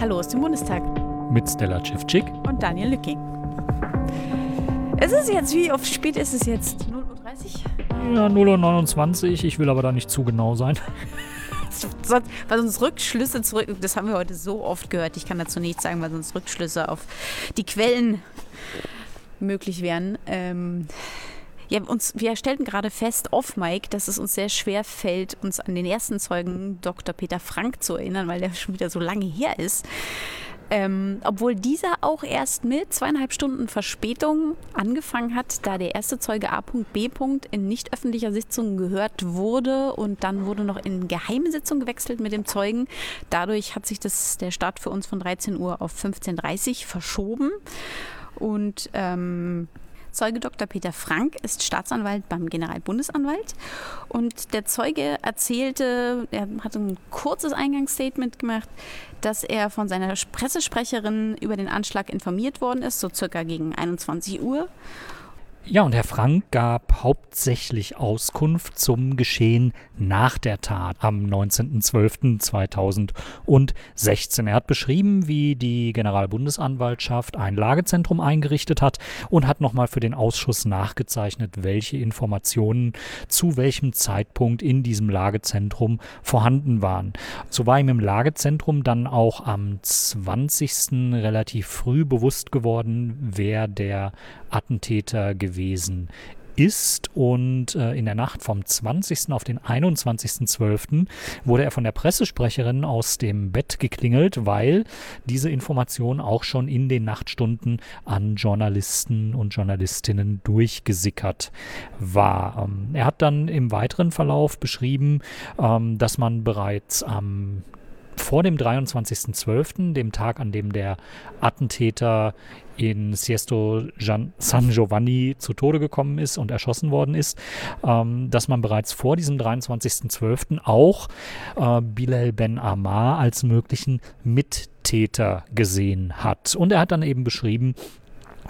Hallo aus dem Bundestag. Mit Stella Cevcik. Und Daniel Lücking. Es ist jetzt, wie oft spät ist es jetzt? 0.30 Uhr? Ja, 0.29 Uhr. Ich will aber da nicht zu genau sein. weil sonst Rückschlüsse zurück, das haben wir heute so oft gehört, ich kann dazu nichts sagen, weil sonst Rückschlüsse auf die Quellen möglich wären. Ähm, ja, uns, wir stellten gerade fest, off Mike, dass es uns sehr schwer fällt, uns an den ersten Zeugen Dr. Peter Frank zu erinnern, weil der schon wieder so lange her ist. Ähm, obwohl dieser auch erst mit zweieinhalb Stunden Verspätung angefangen hat, da der erste Zeuge A.B. in nicht öffentlicher Sitzung gehört wurde und dann wurde noch in geheime Sitzung gewechselt mit dem Zeugen. Dadurch hat sich das, der Start für uns von 13 Uhr auf 15.30 Uhr verschoben. Und ähm, Zeuge Dr. Peter Frank ist Staatsanwalt beim Generalbundesanwalt und der Zeuge erzählte, er hat ein kurzes Eingangsstatement gemacht, dass er von seiner Pressesprecherin über den Anschlag informiert worden ist, so circa gegen 21 Uhr ja, und Herr Frank gab hauptsächlich Auskunft zum Geschehen nach der Tat am 19.12.2016. Er hat beschrieben, wie die Generalbundesanwaltschaft ein Lagezentrum eingerichtet hat und hat nochmal für den Ausschuss nachgezeichnet, welche Informationen zu welchem Zeitpunkt in diesem Lagezentrum vorhanden waren. So war ihm im Lagezentrum dann auch am 20. relativ früh bewusst geworden, wer der Attentäter gewesen ist und äh, in der Nacht vom 20. auf den 21.12. wurde er von der Pressesprecherin aus dem Bett geklingelt, weil diese Information auch schon in den Nachtstunden an Journalisten und Journalistinnen durchgesickert war. Ähm, er hat dann im weiteren Verlauf beschrieben, ähm, dass man bereits am vor dem 23.12., dem Tag, an dem der Attentäter in Siesto San Giovanni zu Tode gekommen ist und erschossen worden ist, ähm, dass man bereits vor diesem 23.12. auch äh, Bilal Ben Ammar als möglichen Mittäter gesehen hat. Und er hat dann eben beschrieben,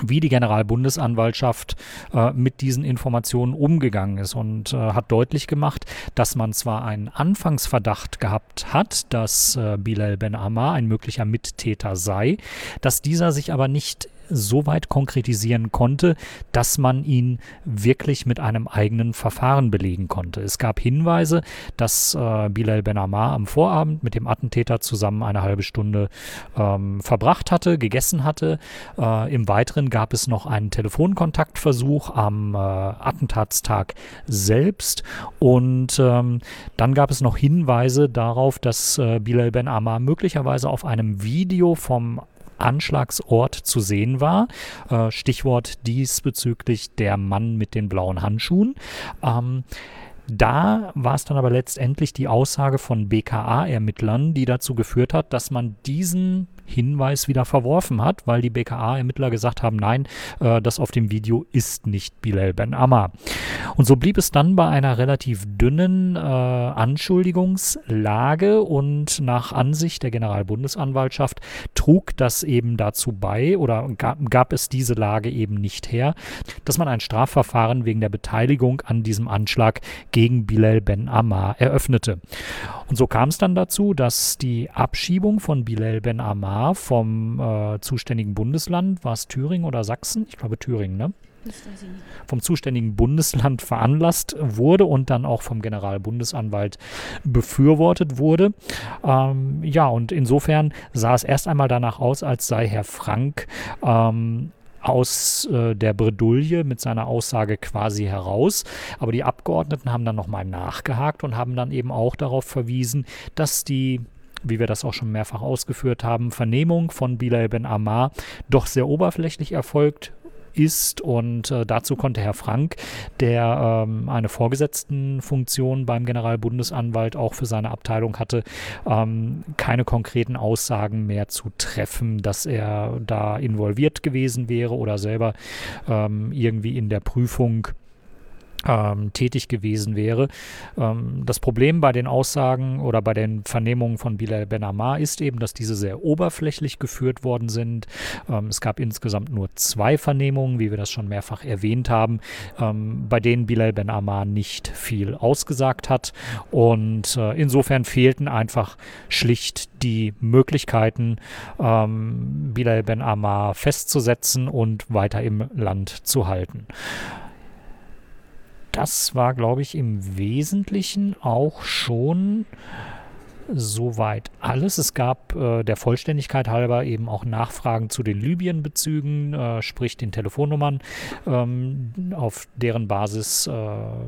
wie die Generalbundesanwaltschaft äh, mit diesen Informationen umgegangen ist und äh, hat deutlich gemacht, dass man zwar einen Anfangsverdacht gehabt hat, dass äh, Bilal Ben Ammar ein möglicher Mittäter sei, dass dieser sich aber nicht so weit konkretisieren konnte, dass man ihn wirklich mit einem eigenen Verfahren belegen konnte. Es gab Hinweise, dass äh, Bilal Ben Ammar am Vorabend mit dem Attentäter zusammen eine halbe Stunde ähm, verbracht hatte, gegessen hatte. Äh, Im Weiteren gab es noch einen Telefonkontaktversuch am äh, Attentatstag selbst und ähm, dann gab es noch Hinweise darauf, dass äh, Bilal Ben Ammar möglicherweise auf einem Video vom Anschlagsort zu sehen war. Äh, Stichwort diesbezüglich der Mann mit den blauen Handschuhen. Ähm, da war es dann aber letztendlich die Aussage von BKA-Ermittlern, die dazu geführt hat, dass man diesen Hinweis wieder verworfen hat, weil die BKA-Ermittler gesagt haben, nein, äh, das auf dem Video ist nicht Bilal Ben Ammar. Und so blieb es dann bei einer relativ dünnen äh, Anschuldigungslage und nach Ansicht der Generalbundesanwaltschaft trug das eben dazu bei oder gab, gab es diese Lage eben nicht her, dass man ein Strafverfahren wegen der Beteiligung an diesem Anschlag gegen Bilal Ben Ammar eröffnete. Und so kam es dann dazu, dass die Abschiebung von Bilal Ben Ammar vom äh, zuständigen Bundesland, war es Thüringen oder Sachsen? Ich glaube Thüringen, ne? vom zuständigen Bundesland veranlasst wurde und dann auch vom Generalbundesanwalt befürwortet wurde. Ähm, ja, und insofern sah es erst einmal danach aus, als sei Herr Frank ähm, aus äh, der Bredouille mit seiner Aussage quasi heraus. Aber die Abgeordneten haben dann nochmal nachgehakt und haben dann eben auch darauf verwiesen, dass die wie wir das auch schon mehrfach ausgeführt haben, Vernehmung von Bilal Ben Ammar doch sehr oberflächlich erfolgt ist. Und äh, dazu konnte Herr Frank, der ähm, eine Vorgesetztenfunktion beim Generalbundesanwalt auch für seine Abteilung hatte, ähm, keine konkreten Aussagen mehr zu treffen, dass er da involviert gewesen wäre oder selber ähm, irgendwie in der Prüfung ähm, tätig gewesen wäre. Ähm, das Problem bei den Aussagen oder bei den Vernehmungen von Bilal Ben Ammar ist eben, dass diese sehr oberflächlich geführt worden sind. Ähm, es gab insgesamt nur zwei Vernehmungen, wie wir das schon mehrfach erwähnt haben, ähm, bei denen Bilal Ben Ammar nicht viel ausgesagt hat. Und äh, insofern fehlten einfach schlicht die Möglichkeiten, ähm, Bilal Ben Ammar festzusetzen und weiter im Land zu halten das war, glaube ich, im Wesentlichen auch schon soweit alles. Es gab äh, der Vollständigkeit halber eben auch Nachfragen zu den Libyen-Bezügen, äh, sprich den Telefonnummern, ähm, auf deren Basis äh,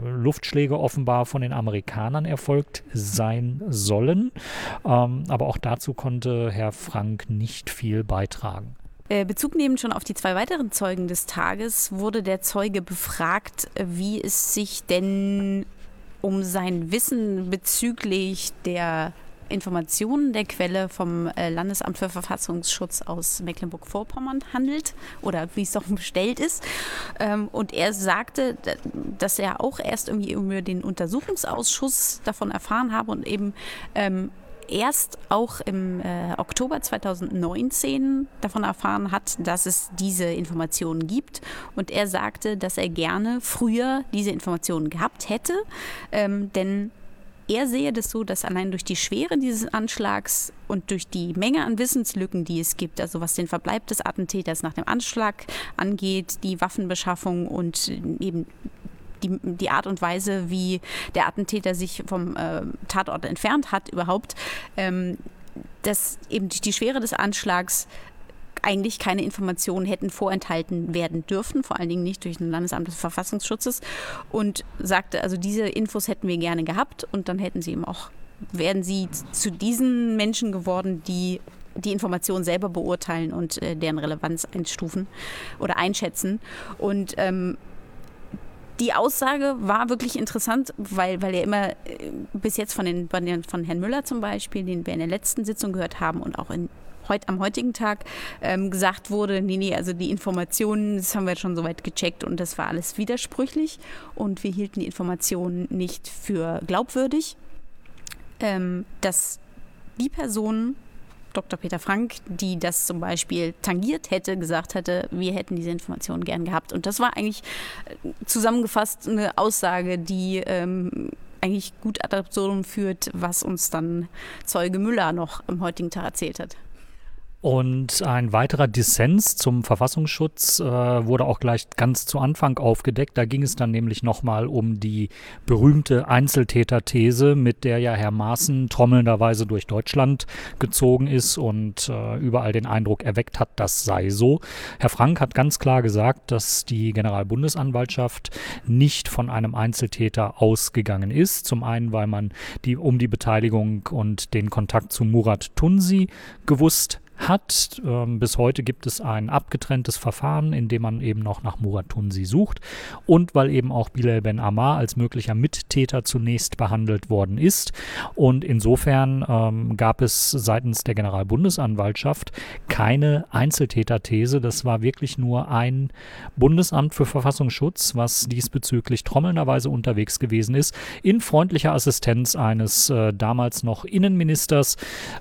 Luftschläge offenbar von den Amerikanern erfolgt sein sollen. Ähm, aber auch dazu konnte Herr Frank nicht viel beitragen. Äh, Bezug nehmend schon auf die zwei weiteren Zeugen des Tages wurde der Zeuge befragt, wie es sich denn um sein Wissen bezüglich der Informationen der Quelle vom äh, Landesamt für Verfassungsschutz aus Mecklenburg-Vorpommern handelt oder wie es doch bestellt ist. Ähm, und er sagte, dass er auch erst irgendwie über den Untersuchungsausschuss davon erfahren habe und eben ähm, erst auch im äh, Oktober 2019 davon erfahren hat, dass es diese Informationen gibt. Und er sagte, dass er gerne früher diese Informationen gehabt hätte, ähm, denn er sehe das so, dass allein durch die Schwere dieses Anschlags und durch die Menge an Wissenslücken, die es gibt, also was den Verbleib des Attentäters nach dem Anschlag angeht, die Waffenbeschaffung und eben die, die Art und Weise, wie der Attentäter sich vom äh, Tatort entfernt hat, überhaupt, ähm, dass eben durch die Schwere des Anschlags eigentlich keine Informationen hätten vorenthalten werden dürfen, vor allen Dingen nicht durch ein Landesamt des Verfassungsschutzes und sagte, also diese Infos hätten wir gerne gehabt und dann hätten sie eben auch, wären sie zu diesen Menschen geworden, die die Informationen selber beurteilen und äh, deren Relevanz einstufen oder einschätzen. Und ähm, die Aussage war wirklich interessant, weil, weil er immer äh, bis jetzt von, den, von Herrn Müller zum Beispiel, den wir in der letzten Sitzung gehört haben und auch in, heut, am heutigen Tag ähm, gesagt wurde, nee, nee, also die Informationen, das haben wir schon soweit gecheckt und das war alles widersprüchlich und wir hielten die Informationen nicht für glaubwürdig, ähm, dass die Personen Dr. Peter Frank, die das zum Beispiel tangiert hätte, gesagt hätte, wir hätten diese Informationen gern gehabt. Und das war eigentlich äh, zusammengefasst eine Aussage, die ähm, eigentlich gut ad absurdum führt, was uns dann Zeuge Müller noch im heutigen Tag erzählt hat. Und ein weiterer Dissens zum Verfassungsschutz äh, wurde auch gleich ganz zu Anfang aufgedeckt. Da ging es dann nämlich nochmal um die berühmte Einzeltäter-These, mit der ja Herr Maaßen trommelnderweise durch Deutschland gezogen ist und äh, überall den Eindruck erweckt hat, das sei so. Herr Frank hat ganz klar gesagt, dass die Generalbundesanwaltschaft nicht von einem Einzeltäter ausgegangen ist. Zum einen, weil man die, um die Beteiligung und den Kontakt zu Murat Tunsi gewusst hat. Ähm, bis heute gibt es ein abgetrenntes Verfahren, in dem man eben noch nach Muratunsi sucht und weil eben auch Bilal Ben Ammar als möglicher Mittäter zunächst behandelt worden ist. Und insofern ähm, gab es seitens der Generalbundesanwaltschaft keine Einzeltäterthese. Das war wirklich nur ein Bundesamt für Verfassungsschutz, was diesbezüglich trommelnderweise unterwegs gewesen ist, in freundlicher Assistenz eines äh, damals noch Innenministers,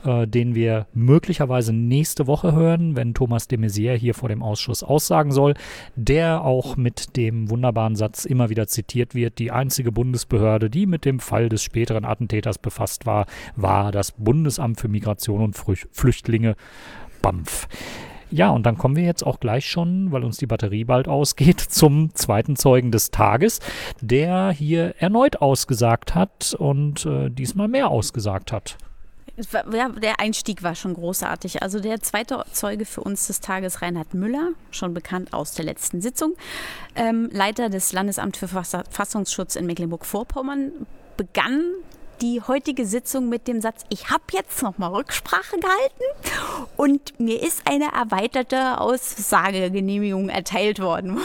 äh, den wir möglicherweise nächste Woche hören, wenn Thomas de Maizière hier vor dem Ausschuss aussagen soll, der auch mit dem wunderbaren Satz immer wieder zitiert wird, die einzige Bundesbehörde, die mit dem Fall des späteren Attentäters befasst war, war das Bundesamt für Migration und Flüchtlinge, BAMF. Ja, und dann kommen wir jetzt auch gleich schon, weil uns die Batterie bald ausgeht, zum zweiten Zeugen des Tages, der hier erneut ausgesagt hat und äh, diesmal mehr ausgesagt hat ja, der Einstieg war schon großartig. Also der zweite Zeuge für uns des Tages, Reinhard Müller, schon bekannt aus der letzten Sitzung, ähm, Leiter des Landesamts für Verfassungsschutz in Mecklenburg-Vorpommern, begann die heutige Sitzung mit dem Satz, ich habe jetzt nochmal Rücksprache gehalten und mir ist eine erweiterte Aussagegenehmigung erteilt worden.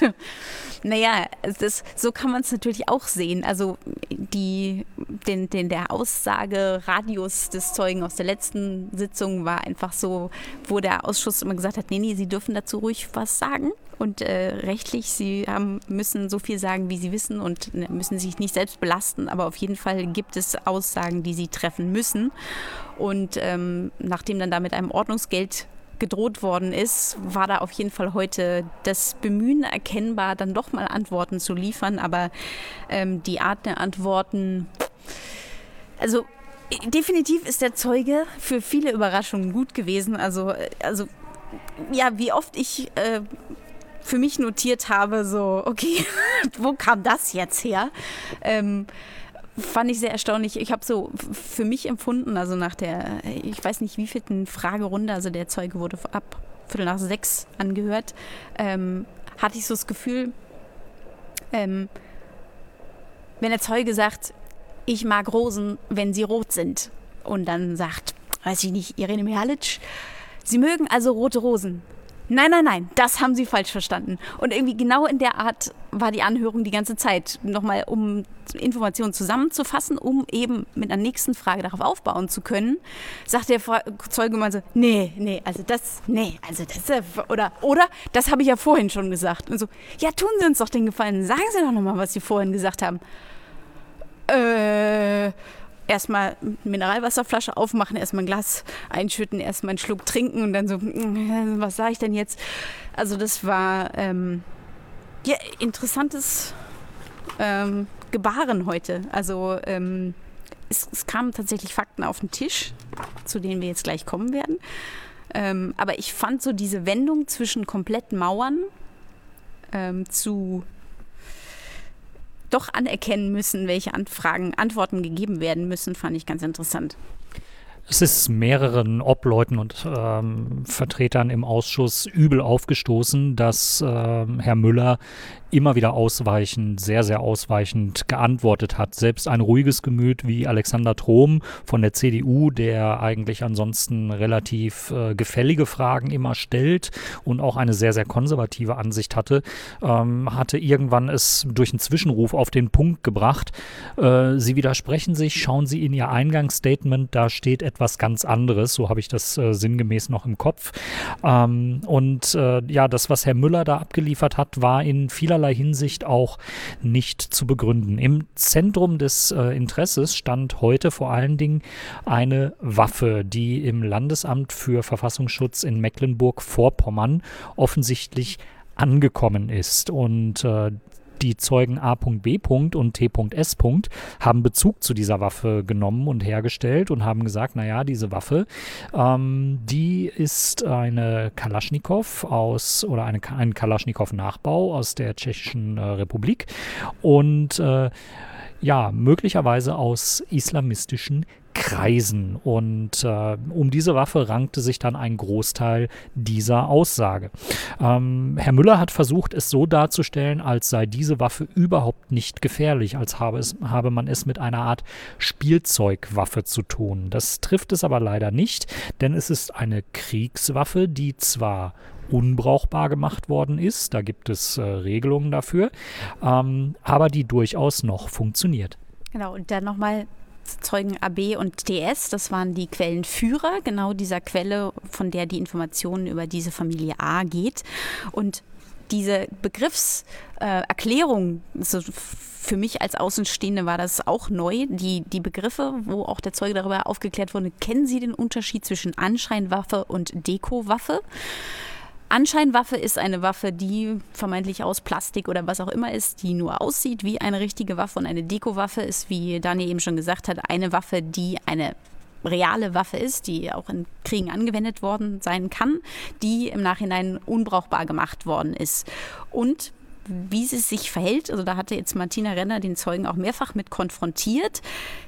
Naja, das, so kann man es natürlich auch sehen. Also die, den, den, der Aussageradius des Zeugen aus der letzten Sitzung war einfach so, wo der Ausschuss immer gesagt hat, nee, nee, Sie dürfen dazu ruhig was sagen. und äh, rechtlich. Sie haben, müssen so viel sagen, wie sie wissen und ne, müssen sich nicht selbst belasten. Aber auf jeden Fall gibt es Aussagen, die sie treffen müssen. Und ähm, nachdem dann da mit einem Ordnungsgeld gedroht worden ist, war da auf jeden Fall heute das Bemühen erkennbar, dann doch mal Antworten zu liefern. Aber ähm, die Art der Antworten, also definitiv ist der Zeuge für viele Überraschungen gut gewesen. Also, also ja, wie oft ich äh, für mich notiert habe, so, okay, wo kam das jetzt her? Ähm, fand ich sehr erstaunlich. Ich habe so für mich empfunden, also nach der, ich weiß nicht wie vielten Fragerunde, also der Zeuge wurde ab Viertel nach sechs angehört, ähm, hatte ich so das Gefühl, ähm, wenn der Zeuge sagt, ich mag Rosen, wenn sie rot sind, und dann sagt, weiß ich nicht, Irene Mihalic, Sie mögen also rote Rosen. Nein, nein, nein, das haben Sie falsch verstanden. Und irgendwie genau in der Art war die Anhörung die ganze Zeit. Nochmal, um Informationen zusammenzufassen, um eben mit einer nächsten Frage darauf aufbauen zu können, sagt der Zeuge mal so, nee, nee, also das, nee, also das, oder, oder, das habe ich ja vorhin schon gesagt. Und so, ja, tun Sie uns doch den Gefallen, sagen Sie doch nochmal, was Sie vorhin gesagt haben. Äh, erstmal Mineralwasserflasche aufmachen, erstmal ein Glas einschütten, erstmal einen Schluck trinken und dann so, hm, was sage ich denn jetzt? Also das war ähm, ja, interessantes ähm, Gebaren heute. Also ähm, es, es, kamen tatsächlich Fakten auf den Tisch, zu denen wir jetzt gleich kommen werden. Ähm, aber ich fand so diese Wendung zwischen kompletten Mauern ähm, zu doch anerkennen müssen, welche Anfragen, Antworten gegeben werden müssen, fand ich ganz interessant. Es ist mehreren Obleuten und ähm, Vertretern im Ausschuss übel aufgestoßen, dass ähm, Herr Müller immer wieder ausweichend, sehr, sehr ausweichend geantwortet hat. Selbst ein ruhiges Gemüt wie Alexander Trom von der CDU, der eigentlich ansonsten relativ äh, gefällige Fragen immer stellt und auch eine sehr, sehr konservative Ansicht hatte, ähm, hatte irgendwann es durch einen Zwischenruf auf den Punkt gebracht. Äh, Sie widersprechen sich, schauen Sie in Ihr Eingangsstatement, da steht etwas ganz anderes, so habe ich das äh, sinngemäß noch im Kopf. Ähm, und äh, ja, das, was Herr Müller da abgeliefert hat, war in vieler vielerlei Hinsicht auch nicht zu begründen. Im Zentrum des äh, Interesses stand heute vor allen Dingen eine Waffe, die im Landesamt für Verfassungsschutz in Mecklenburg-Vorpommern offensichtlich angekommen ist. Und äh, die Zeugen A.B. und T.S. haben Bezug zu dieser Waffe genommen und hergestellt und haben gesagt, naja, diese Waffe, ähm, die ist eine Kalaschnikow aus oder eine, ein Kalaschnikow-Nachbau aus der Tschechischen äh, Republik und äh, ja, möglicherweise aus islamistischen Kreisen. Und äh, um diese Waffe rankte sich dann ein Großteil dieser Aussage. Ähm, Herr Müller hat versucht, es so darzustellen, als sei diese Waffe überhaupt nicht gefährlich, als habe, es, habe man es mit einer Art Spielzeugwaffe zu tun. Das trifft es aber leider nicht, denn es ist eine Kriegswaffe, die zwar unbrauchbar gemacht worden ist, da gibt es äh, Regelungen dafür, ähm, aber die durchaus noch funktioniert. Genau, und dann nochmal Zeugen AB und TS, das waren die Quellenführer, genau dieser Quelle, von der die Informationen über diese Familie A geht. Und diese Begriffserklärung, äh, also für mich als Außenstehende war das auch neu. Die, die Begriffe, wo auch der Zeuge darüber aufgeklärt wurde, kennen Sie den Unterschied zwischen Anscheinwaffe und Dekowaffe? Anscheinwaffe ist eine Waffe, die vermeintlich aus Plastik oder was auch immer ist, die nur aussieht wie eine richtige Waffe. Und eine Dekowaffe ist, wie Daniel eben schon gesagt hat, eine Waffe, die eine reale Waffe ist, die auch in Kriegen angewendet worden sein kann, die im Nachhinein unbrauchbar gemacht worden ist. Und wie sie sich verhält, also da hatte jetzt Martina Renner den Zeugen auch mehrfach mit konfrontiert,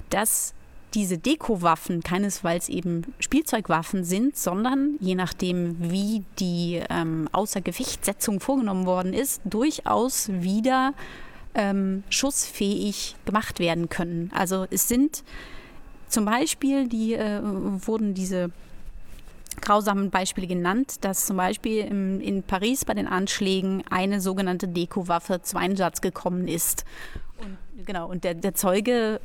dass diese Dekowaffen keinesfalls eben Spielzeugwaffen sind, sondern je nachdem, wie die ähm, Außergewichtssetzung vorgenommen worden ist, durchaus wieder ähm, schussfähig gemacht werden können. Also es sind zum Beispiel, die äh, wurden diese grausamen Beispiele genannt, dass zum Beispiel im, in Paris bei den Anschlägen eine sogenannte Dekowaffe zu Einsatz gekommen ist Und, genau, und der, der Zeuge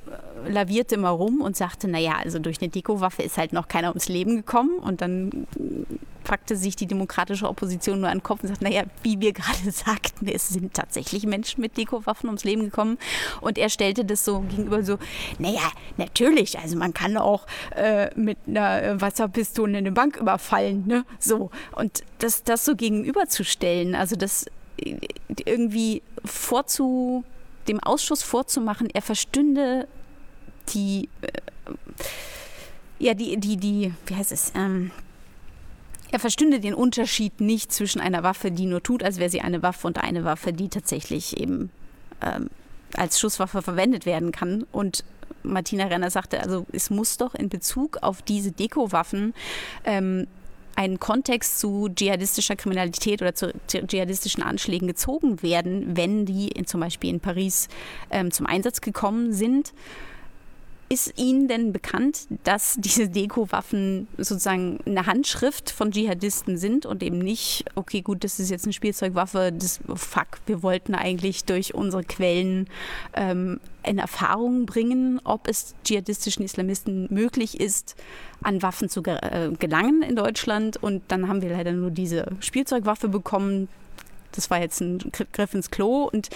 äh, lavierte immer rum und sagte, naja, also durch eine Dekowaffe ist halt noch keiner ums Leben gekommen. Und dann packte sich die demokratische Opposition nur an den Kopf und sagte, naja, wie wir gerade sagten, es sind tatsächlich Menschen mit Dekowaffen ums Leben gekommen. Und er stellte das so gegenüber so, naja, natürlich, also man kann auch äh, mit einer Wasserpistole eine Bank überfallen, ne? So. Und das, das so gegenüberzustellen, also das äh, irgendwie vorzu, dem Ausschuss vorzumachen, er verstünde die, äh, ja, die, die, die, wie heißt es, ähm, er verstünde den Unterschied nicht zwischen einer Waffe, die nur tut, als wäre sie eine Waffe, und einer Waffe, die tatsächlich eben ähm, als Schusswaffe verwendet werden kann. Und Martina Renner sagte, also es muss doch in Bezug auf diese Dekowaffen ähm, ein Kontext zu dschihadistischer Kriminalität oder zu dschihadistischen Anschlägen gezogen werden, wenn die in, zum Beispiel in Paris ähm, zum Einsatz gekommen sind. Ist Ihnen denn bekannt, dass diese Deko-Waffen sozusagen eine Handschrift von Dschihadisten sind und eben nicht, okay, gut, das ist jetzt eine Spielzeugwaffe, das, fuck, wir wollten eigentlich durch unsere Quellen ähm, in Erfahrung bringen, ob es dschihadistischen Islamisten möglich ist, an Waffen zu äh, gelangen in Deutschland. Und dann haben wir leider nur diese Spielzeugwaffe bekommen. Das war jetzt ein Griff ins Klo und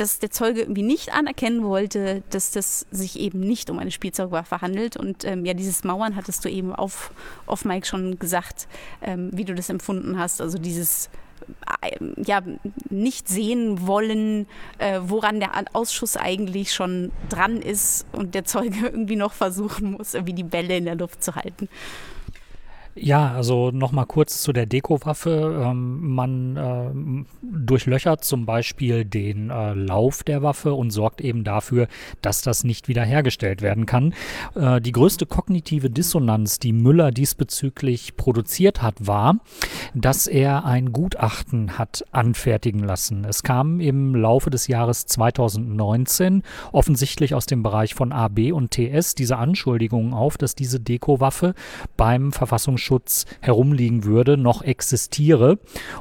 dass der Zeuge irgendwie nicht anerkennen wollte, dass das sich eben nicht um eine Spielzeugwaffe handelt. Und ähm, ja, dieses Mauern hattest du eben auf, auf Mike schon gesagt, ähm, wie du das empfunden hast. Also dieses äh, ja, nicht sehen wollen, äh, woran der Ausschuss eigentlich schon dran ist und der Zeuge irgendwie noch versuchen muss, irgendwie die Bälle in der Luft zu halten. Ja, also nochmal kurz zu der Dekowaffe. Ähm, man äh, durchlöchert zum Beispiel den äh, Lauf der Waffe und sorgt eben dafür, dass das nicht wiederhergestellt werden kann. Äh, die größte kognitive Dissonanz, die Müller diesbezüglich produziert hat, war, dass er ein Gutachten hat anfertigen lassen. Es kam im Laufe des Jahres 2019 offensichtlich aus dem Bereich von AB und TS diese Anschuldigungen auf, dass diese Dekowaffe beim Verfassungsschutz Datenschutz herumliegen würde, noch existiere.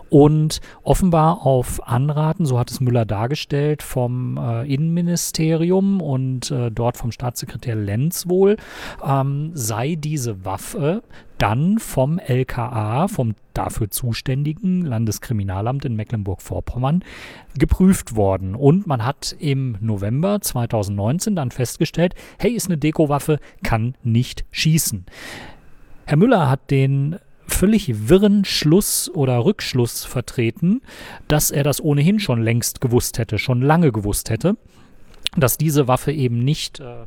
Und offenbar auf Anraten, so hat es Müller dargestellt, vom äh, Innenministerium und äh, dort vom Staatssekretär Lenz wohl, ähm, sei diese Waffe dann vom LKA, vom dafür zuständigen Landeskriminalamt in Mecklenburg-Vorpommern, geprüft worden. Und man hat im November 2019 dann festgestellt, hey, ist eine Dekowaffe, kann nicht schießen. Herr Müller hat den völlig wirren Schluss oder Rückschluss vertreten, dass er das ohnehin schon längst gewusst hätte, schon lange gewusst hätte dass diese Waffe eben nicht äh,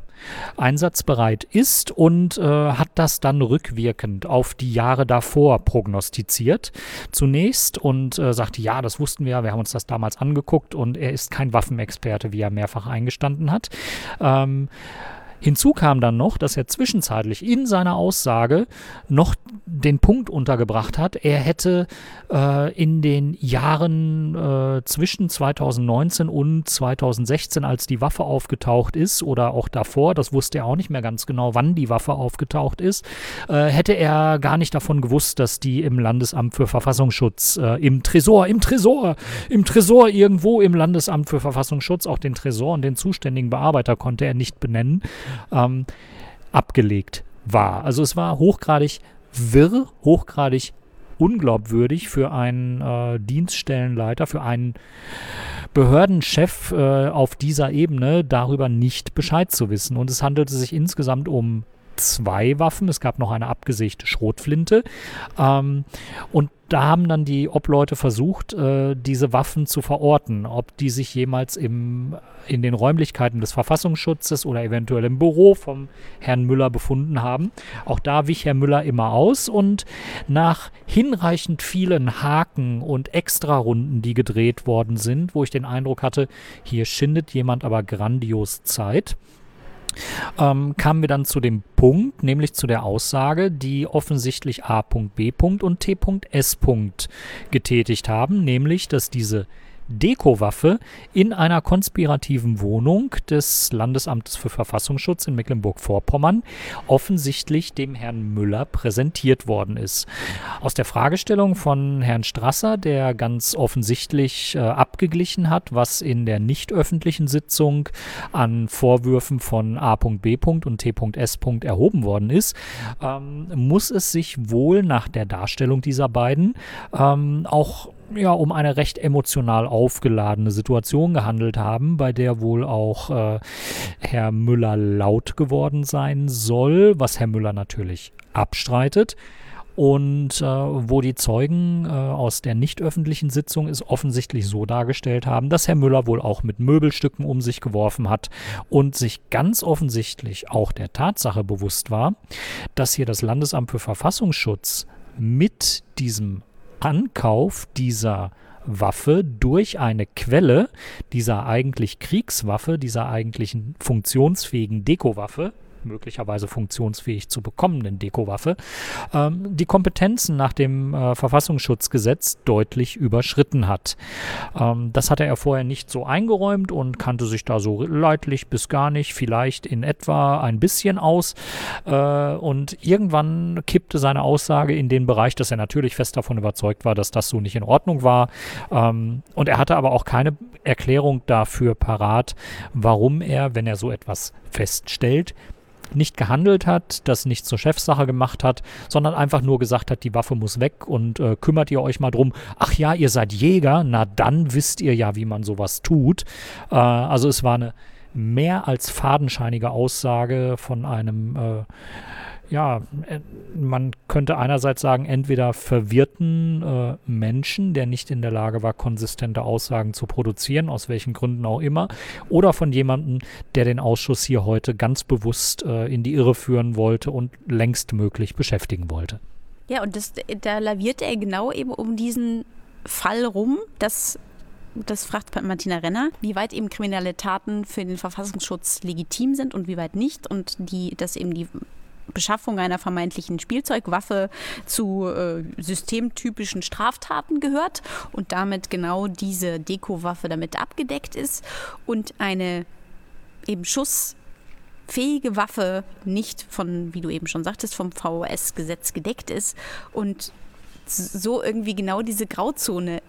einsatzbereit ist und äh, hat das dann rückwirkend auf die Jahre davor prognostiziert. Zunächst und äh, sagte, ja, das wussten wir, wir haben uns das damals angeguckt und er ist kein Waffenexperte, wie er mehrfach eingestanden hat. Ähm, Hinzu kam dann noch, dass er zwischenzeitlich in seiner Aussage noch den Punkt untergebracht hat, er hätte äh, in den Jahren äh, zwischen 2019 und 2016, als die Waffe aufgetaucht ist, oder auch davor, das wusste er auch nicht mehr ganz genau, wann die Waffe aufgetaucht ist, äh, hätte er gar nicht davon gewusst, dass die im Landesamt für Verfassungsschutz, äh, im Tresor, im Tresor, im Tresor irgendwo im Landesamt für Verfassungsschutz, auch den Tresor und den zuständigen Bearbeiter konnte er nicht benennen, ähm, abgelegt war. Also es war hochgradig wirr, hochgradig unglaubwürdig für einen äh, Dienststellenleiter, für einen Behördenchef äh, auf dieser Ebene darüber nicht Bescheid zu wissen. Und es handelte sich insgesamt um zwei Waffen. Es gab noch eine abgesägte Schrotflinte. Ähm, und da haben dann die Obleute versucht, äh, diese Waffen zu verorten, ob die sich jemals im, in den Räumlichkeiten des Verfassungsschutzes oder eventuell im Büro vom Herrn Müller befunden haben. Auch da wich Herr Müller immer aus und nach hinreichend vielen Haken und Extrarunden, die gedreht worden sind, wo ich den Eindruck hatte, hier schindet jemand aber grandios Zeit, ähm, kamen wir dann zu dem Punkt, nämlich zu der Aussage, die offensichtlich A.B. und T.S. getätigt haben, nämlich, dass diese Dekowaffe in einer konspirativen Wohnung des Landesamtes für Verfassungsschutz in Mecklenburg-Vorpommern offensichtlich dem Herrn Müller präsentiert worden ist. Aus der Fragestellung von Herrn Strasser, der ganz offensichtlich äh, abgeglichen hat, was in der nicht öffentlichen Sitzung an Vorwürfen von A.B. und T.S. erhoben worden ist, ähm, muss es sich wohl nach der Darstellung dieser beiden ähm, auch ja, um eine recht emotional aufgeladene Situation gehandelt haben, bei der wohl auch äh, Herr Müller laut geworden sein soll, was Herr Müller natürlich abstreitet. Und äh, wo die Zeugen äh, aus der nicht öffentlichen Sitzung es offensichtlich so dargestellt haben, dass Herr Müller wohl auch mit Möbelstücken um sich geworfen hat und sich ganz offensichtlich auch der Tatsache bewusst war, dass hier das Landesamt für Verfassungsschutz mit diesem Ankauf dieser Waffe durch eine Quelle dieser eigentlich Kriegswaffe, dieser eigentlichen funktionsfähigen Dekowaffe, möglicherweise funktionsfähig zu bekommenden Dekowaffe, ähm, die Kompetenzen nach dem äh, Verfassungsschutzgesetz deutlich überschritten hat. Ähm, das hatte er vorher nicht so eingeräumt und kannte sich da so leidlich bis gar nicht, vielleicht in etwa ein bisschen aus. Äh, und irgendwann kippte seine Aussage in den Bereich, dass er natürlich fest davon überzeugt war, dass das so nicht in Ordnung war. Ähm, und er hatte aber auch keine Erklärung dafür parat, warum er, wenn er so etwas feststellt, nicht gehandelt hat, das nicht zur Chefsache gemacht hat, sondern einfach nur gesagt hat, die Waffe muss weg und äh, kümmert ihr euch mal drum. Ach ja, ihr seid Jäger, na dann wisst ihr ja, wie man sowas tut. Äh, also es war eine mehr als fadenscheinige Aussage von einem äh, ja, äh, man könnte einerseits sagen, entweder verwirrten äh, Menschen, der nicht in der Lage war, konsistente Aussagen zu produzieren, aus welchen Gründen auch immer, oder von jemandem, der den Ausschuss hier heute ganz bewusst äh, in die Irre führen wollte und längstmöglich beschäftigen wollte. Ja, und das, da laviert er genau eben um diesen Fall rum, dass das fragt Martina Renner, wie weit eben kriminelle Taten für den Verfassungsschutz legitim sind und wie weit nicht und die, dass eben die Beschaffung einer vermeintlichen Spielzeugwaffe zu äh, systemtypischen Straftaten gehört und damit genau diese Dekowaffe damit abgedeckt ist und eine eben schussfähige Waffe nicht von, wie du eben schon sagtest, vom VS-Gesetz gedeckt ist und so irgendwie genau diese Grauzone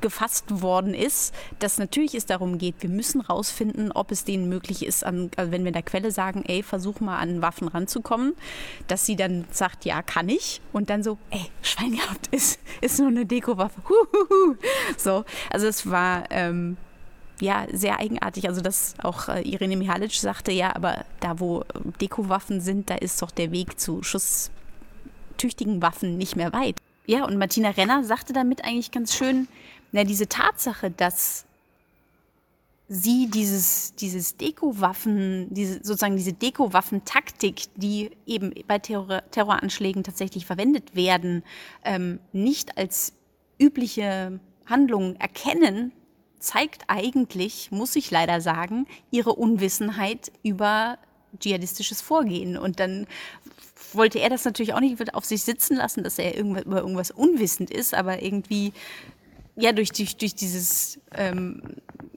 gefasst worden ist, dass natürlich es darum geht, wir müssen rausfinden, ob es denen möglich ist, an, also wenn wir der Quelle sagen, ey, versuch mal an Waffen ranzukommen, dass sie dann sagt, ja, kann ich. Und dann so, ey, Schwein gehabt, ist, ist nur eine Dekowaffe. Huhuhu. So, also es war ähm, ja sehr eigenartig. Also dass auch äh, Irene Mihalic sagte, ja, aber da wo Dekowaffen sind, da ist doch der Weg zu schusstüchtigen Waffen nicht mehr weit. Ja, und Martina Renner sagte damit eigentlich ganz schön, na, diese Tatsache, dass sie dieses, dieses Deko-Waffen, diese, sozusagen diese Deko-Waffen-Taktik, die eben bei Terror, Terroranschlägen tatsächlich verwendet werden, ähm, nicht als übliche Handlung erkennen, zeigt eigentlich, muss ich leider sagen, ihre Unwissenheit über dschihadistisches Vorgehen. Und dann wollte er das natürlich auch nicht auf sich sitzen lassen, dass er irgendwas, über irgendwas unwissend ist, aber irgendwie, ja, durch, durch, durch dieses ähm,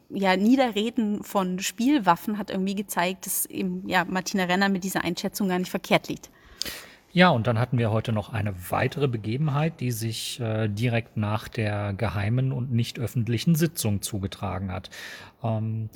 ja, Niederreden von Spielwaffen hat irgendwie gezeigt, dass eben ja, Martina Renner mit dieser Einschätzung gar nicht verkehrt liegt. Ja, und dann hatten wir heute noch eine weitere Begebenheit, die sich äh, direkt nach der geheimen und nicht öffentlichen Sitzung zugetragen hat. Ähm,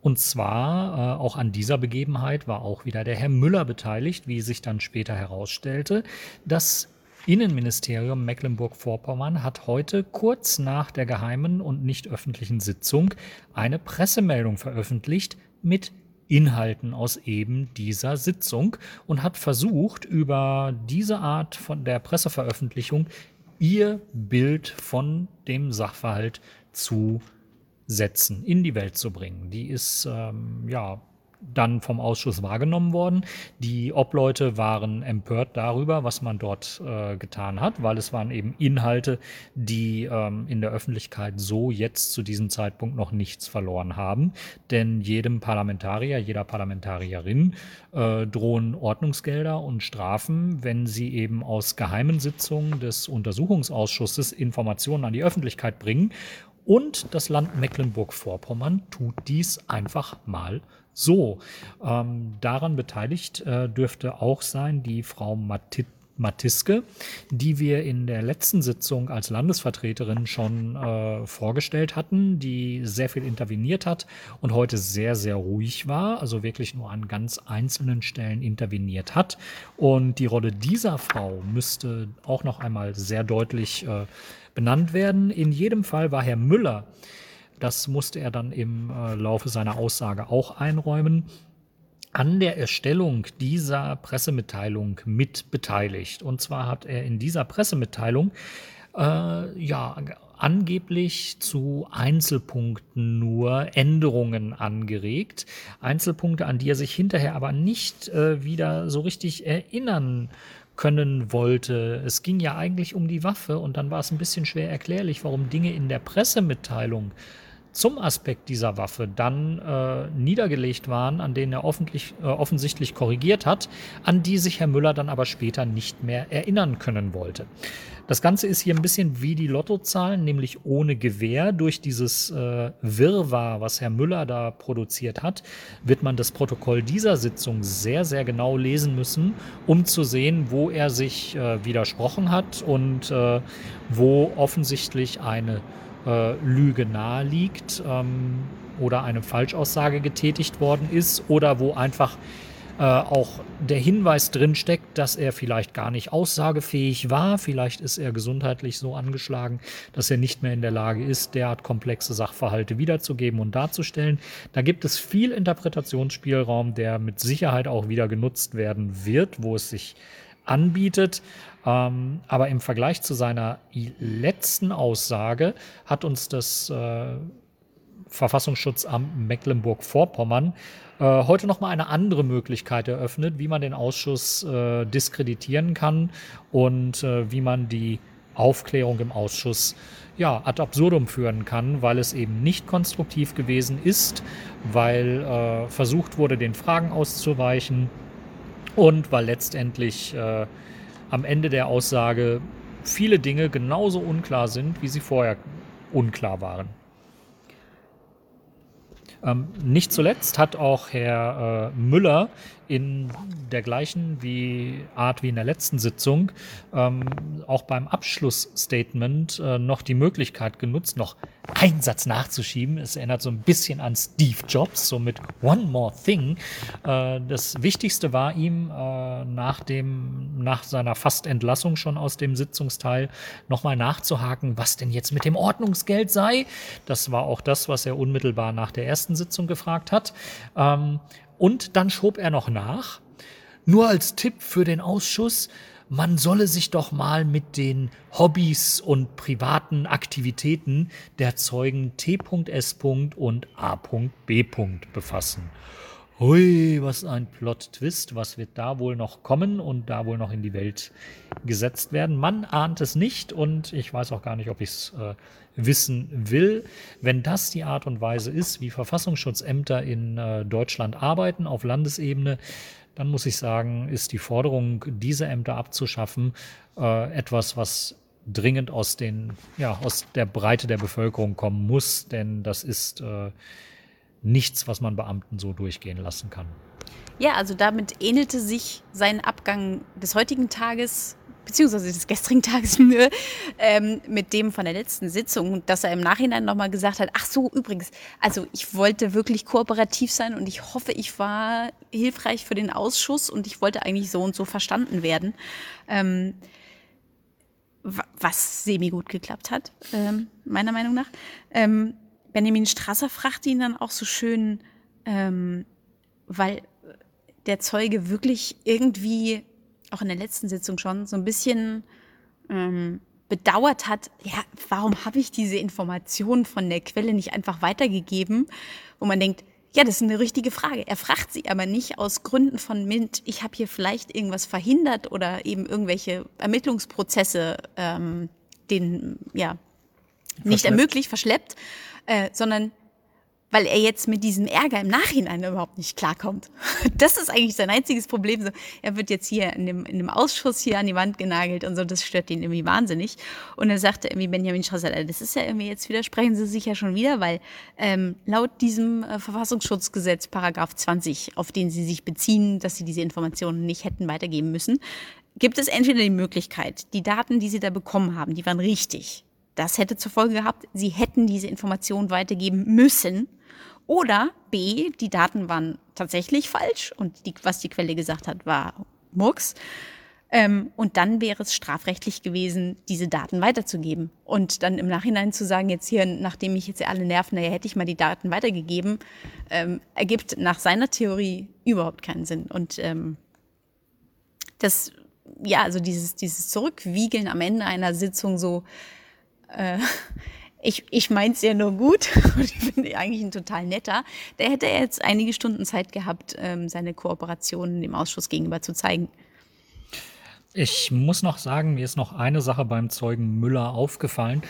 und zwar äh, auch an dieser Begebenheit war auch wieder der Herr Müller beteiligt, wie sich dann später herausstellte. Das Innenministerium Mecklenburg-Vorpommern hat heute kurz nach der geheimen und nicht öffentlichen Sitzung eine Pressemeldung veröffentlicht mit Inhalten aus eben dieser Sitzung und hat versucht, über diese Art von der Presseveröffentlichung ihr Bild von dem Sachverhalt zu setzen, in die Welt zu bringen. Die ist ähm, ja dann vom Ausschuss wahrgenommen worden. Die Obleute waren empört darüber, was man dort äh, getan hat, weil es waren eben Inhalte, die ähm, in der Öffentlichkeit so jetzt zu diesem Zeitpunkt noch nichts verloren haben. Denn jedem Parlamentarier, jeder Parlamentarierin äh, drohen Ordnungsgelder und Strafen, wenn sie eben aus geheimen Sitzungen des Untersuchungsausschusses Informationen an die Öffentlichkeit bringen. Und das Land Mecklenburg-Vorpommern tut dies einfach mal so. Ähm, daran beteiligt äh, dürfte auch sein die Frau Matit Matiske, die wir in der letzten Sitzung als Landesvertreterin schon äh, vorgestellt hatten, die sehr viel interveniert hat und heute sehr, sehr ruhig war, also wirklich nur an ganz einzelnen Stellen interveniert hat. Und die Rolle dieser Frau müsste auch noch einmal sehr deutlich äh, benannt werden. In jedem Fall war Herr Müller, das musste er dann im äh, Laufe seiner Aussage auch einräumen, an der Erstellung dieser Pressemitteilung mit beteiligt. Und zwar hat er in dieser Pressemitteilung äh, ja angeblich zu Einzelpunkten nur Änderungen angeregt. Einzelpunkte, an die er sich hinterher aber nicht äh, wieder so richtig erinnern können wollte. Es ging ja eigentlich um die Waffe und dann war es ein bisschen schwer erklärlich, warum Dinge in der Pressemitteilung zum Aspekt dieser Waffe dann äh, niedergelegt waren, an denen er äh, offensichtlich korrigiert hat, an die sich Herr Müller dann aber später nicht mehr erinnern können wollte. Das Ganze ist hier ein bisschen wie die Lottozahlen, nämlich ohne Gewehr. Durch dieses äh, Wirrwarr, was Herr Müller da produziert hat, wird man das Protokoll dieser Sitzung sehr, sehr genau lesen müssen, um zu sehen, wo er sich äh, widersprochen hat und äh, wo offensichtlich eine äh, Lüge nahe liegt ähm, oder eine Falschaussage getätigt worden ist oder wo einfach äh, auch der Hinweis drin steckt, dass er vielleicht gar nicht aussagefähig war. Vielleicht ist er gesundheitlich so angeschlagen, dass er nicht mehr in der Lage ist, derart komplexe Sachverhalte wiederzugeben und darzustellen. Da gibt es viel Interpretationsspielraum, der mit Sicherheit auch wieder genutzt werden wird, wo es sich anbietet. Ähm, aber im Vergleich zu seiner letzten Aussage hat uns das äh, Verfassungsschutzamt Mecklenburg-Vorpommern äh, heute nochmal eine andere Möglichkeit eröffnet, wie man den Ausschuss äh, diskreditieren kann und äh, wie man die Aufklärung im Ausschuss ja, ad absurdum führen kann, weil es eben nicht konstruktiv gewesen ist, weil äh, versucht wurde, den Fragen auszuweichen und weil letztendlich äh, am Ende der Aussage viele Dinge genauso unklar sind, wie sie vorher unklar waren. Ähm, nicht zuletzt hat auch Herr äh, Müller in der gleichen wie Art wie in der letzten Sitzung ähm, auch beim Abschlussstatement äh, noch die Möglichkeit genutzt, noch einen Satz nachzuschieben. Es erinnert so ein bisschen an Steve Jobs, so mit One More Thing. Äh, das Wichtigste war ihm äh, nach, dem, nach seiner Fastentlassung schon aus dem Sitzungsteil nochmal nachzuhaken, was denn jetzt mit dem Ordnungsgeld sei. Das war auch das, was er unmittelbar nach der ersten Sitzung gefragt hat. Ähm, und dann schob er noch nach, nur als Tipp für den Ausschuss, man solle sich doch mal mit den Hobbys und privaten Aktivitäten der Zeugen T.S. und A.B. befassen. Hui, was ein Plot-Twist, was wird da wohl noch kommen und da wohl noch in die Welt gesetzt werden? Man ahnt es nicht und ich weiß auch gar nicht, ob ich es äh, wissen will. Wenn das die Art und Weise ist, wie Verfassungsschutzämter in äh, Deutschland arbeiten auf Landesebene, dann muss ich sagen, ist die Forderung, diese Ämter abzuschaffen, äh, etwas, was dringend aus, den, ja, aus der Breite der Bevölkerung kommen muss, denn das ist äh, nichts, was man Beamten so durchgehen lassen kann. Ja, also damit ähnelte sich sein Abgang des heutigen Tages beziehungsweise des gestrigen Tages ähm, mit dem von der letzten Sitzung, dass er im Nachhinein nochmal gesagt hat, ach so, übrigens, also ich wollte wirklich kooperativ sein und ich hoffe, ich war hilfreich für den Ausschuss und ich wollte eigentlich so und so verstanden werden. Ähm, was semi gut geklappt hat, ähm, meiner Meinung nach. Ähm, Benjamin Strasser fragte ihn dann auch so schön, ähm, weil der Zeuge wirklich irgendwie auch in der letzten Sitzung schon so ein bisschen ähm, bedauert hat, ja, warum habe ich diese Informationen von der Quelle nicht einfach weitergegeben? Wo man denkt, Ja, das ist eine richtige Frage. Er fragt sie aber nicht aus Gründen von Mint, ich habe hier vielleicht irgendwas verhindert oder eben irgendwelche Ermittlungsprozesse ähm, den, ja, nicht ermöglicht, verschleppt, äh, sondern weil er jetzt mit diesem Ärger im Nachhinein überhaupt nicht klarkommt. Das ist eigentlich sein einziges Problem. Er wird jetzt hier in dem, in dem Ausschuss hier an die Wand genagelt und so, das stört ihn irgendwie wahnsinnig. Und er sagte irgendwie Benjamin Strasser, das ist ja irgendwie, jetzt widersprechen Sie sich ja schon wieder, weil ähm, laut diesem äh, Verfassungsschutzgesetz, Paragraph 20, auf den Sie sich beziehen, dass Sie diese Informationen nicht hätten weitergeben müssen, gibt es entweder die Möglichkeit, die Daten, die Sie da bekommen haben, die waren richtig. Das hätte zur Folge gehabt, Sie hätten diese Informationen weitergeben müssen oder B, die Daten waren tatsächlich falsch und die, was die Quelle gesagt hat, war Murks. Ähm, und dann wäre es strafrechtlich gewesen, diese Daten weiterzugeben. Und dann im Nachhinein zu sagen, jetzt hier, nachdem ich jetzt alle nerven, naja, hätte ich mal die Daten weitergegeben, ähm, ergibt nach seiner Theorie überhaupt keinen Sinn. Und ähm, das, ja, also dieses, dieses Zurückwiegeln am Ende einer Sitzung so, äh, ich, ich meins ja nur gut und ich bin eigentlich ein total netter. Der hätte jetzt einige Stunden Zeit gehabt, ähm, seine Kooperation dem Ausschuss gegenüber zu zeigen. Ich muss noch sagen, mir ist noch eine Sache beim Zeugen Müller aufgefallen.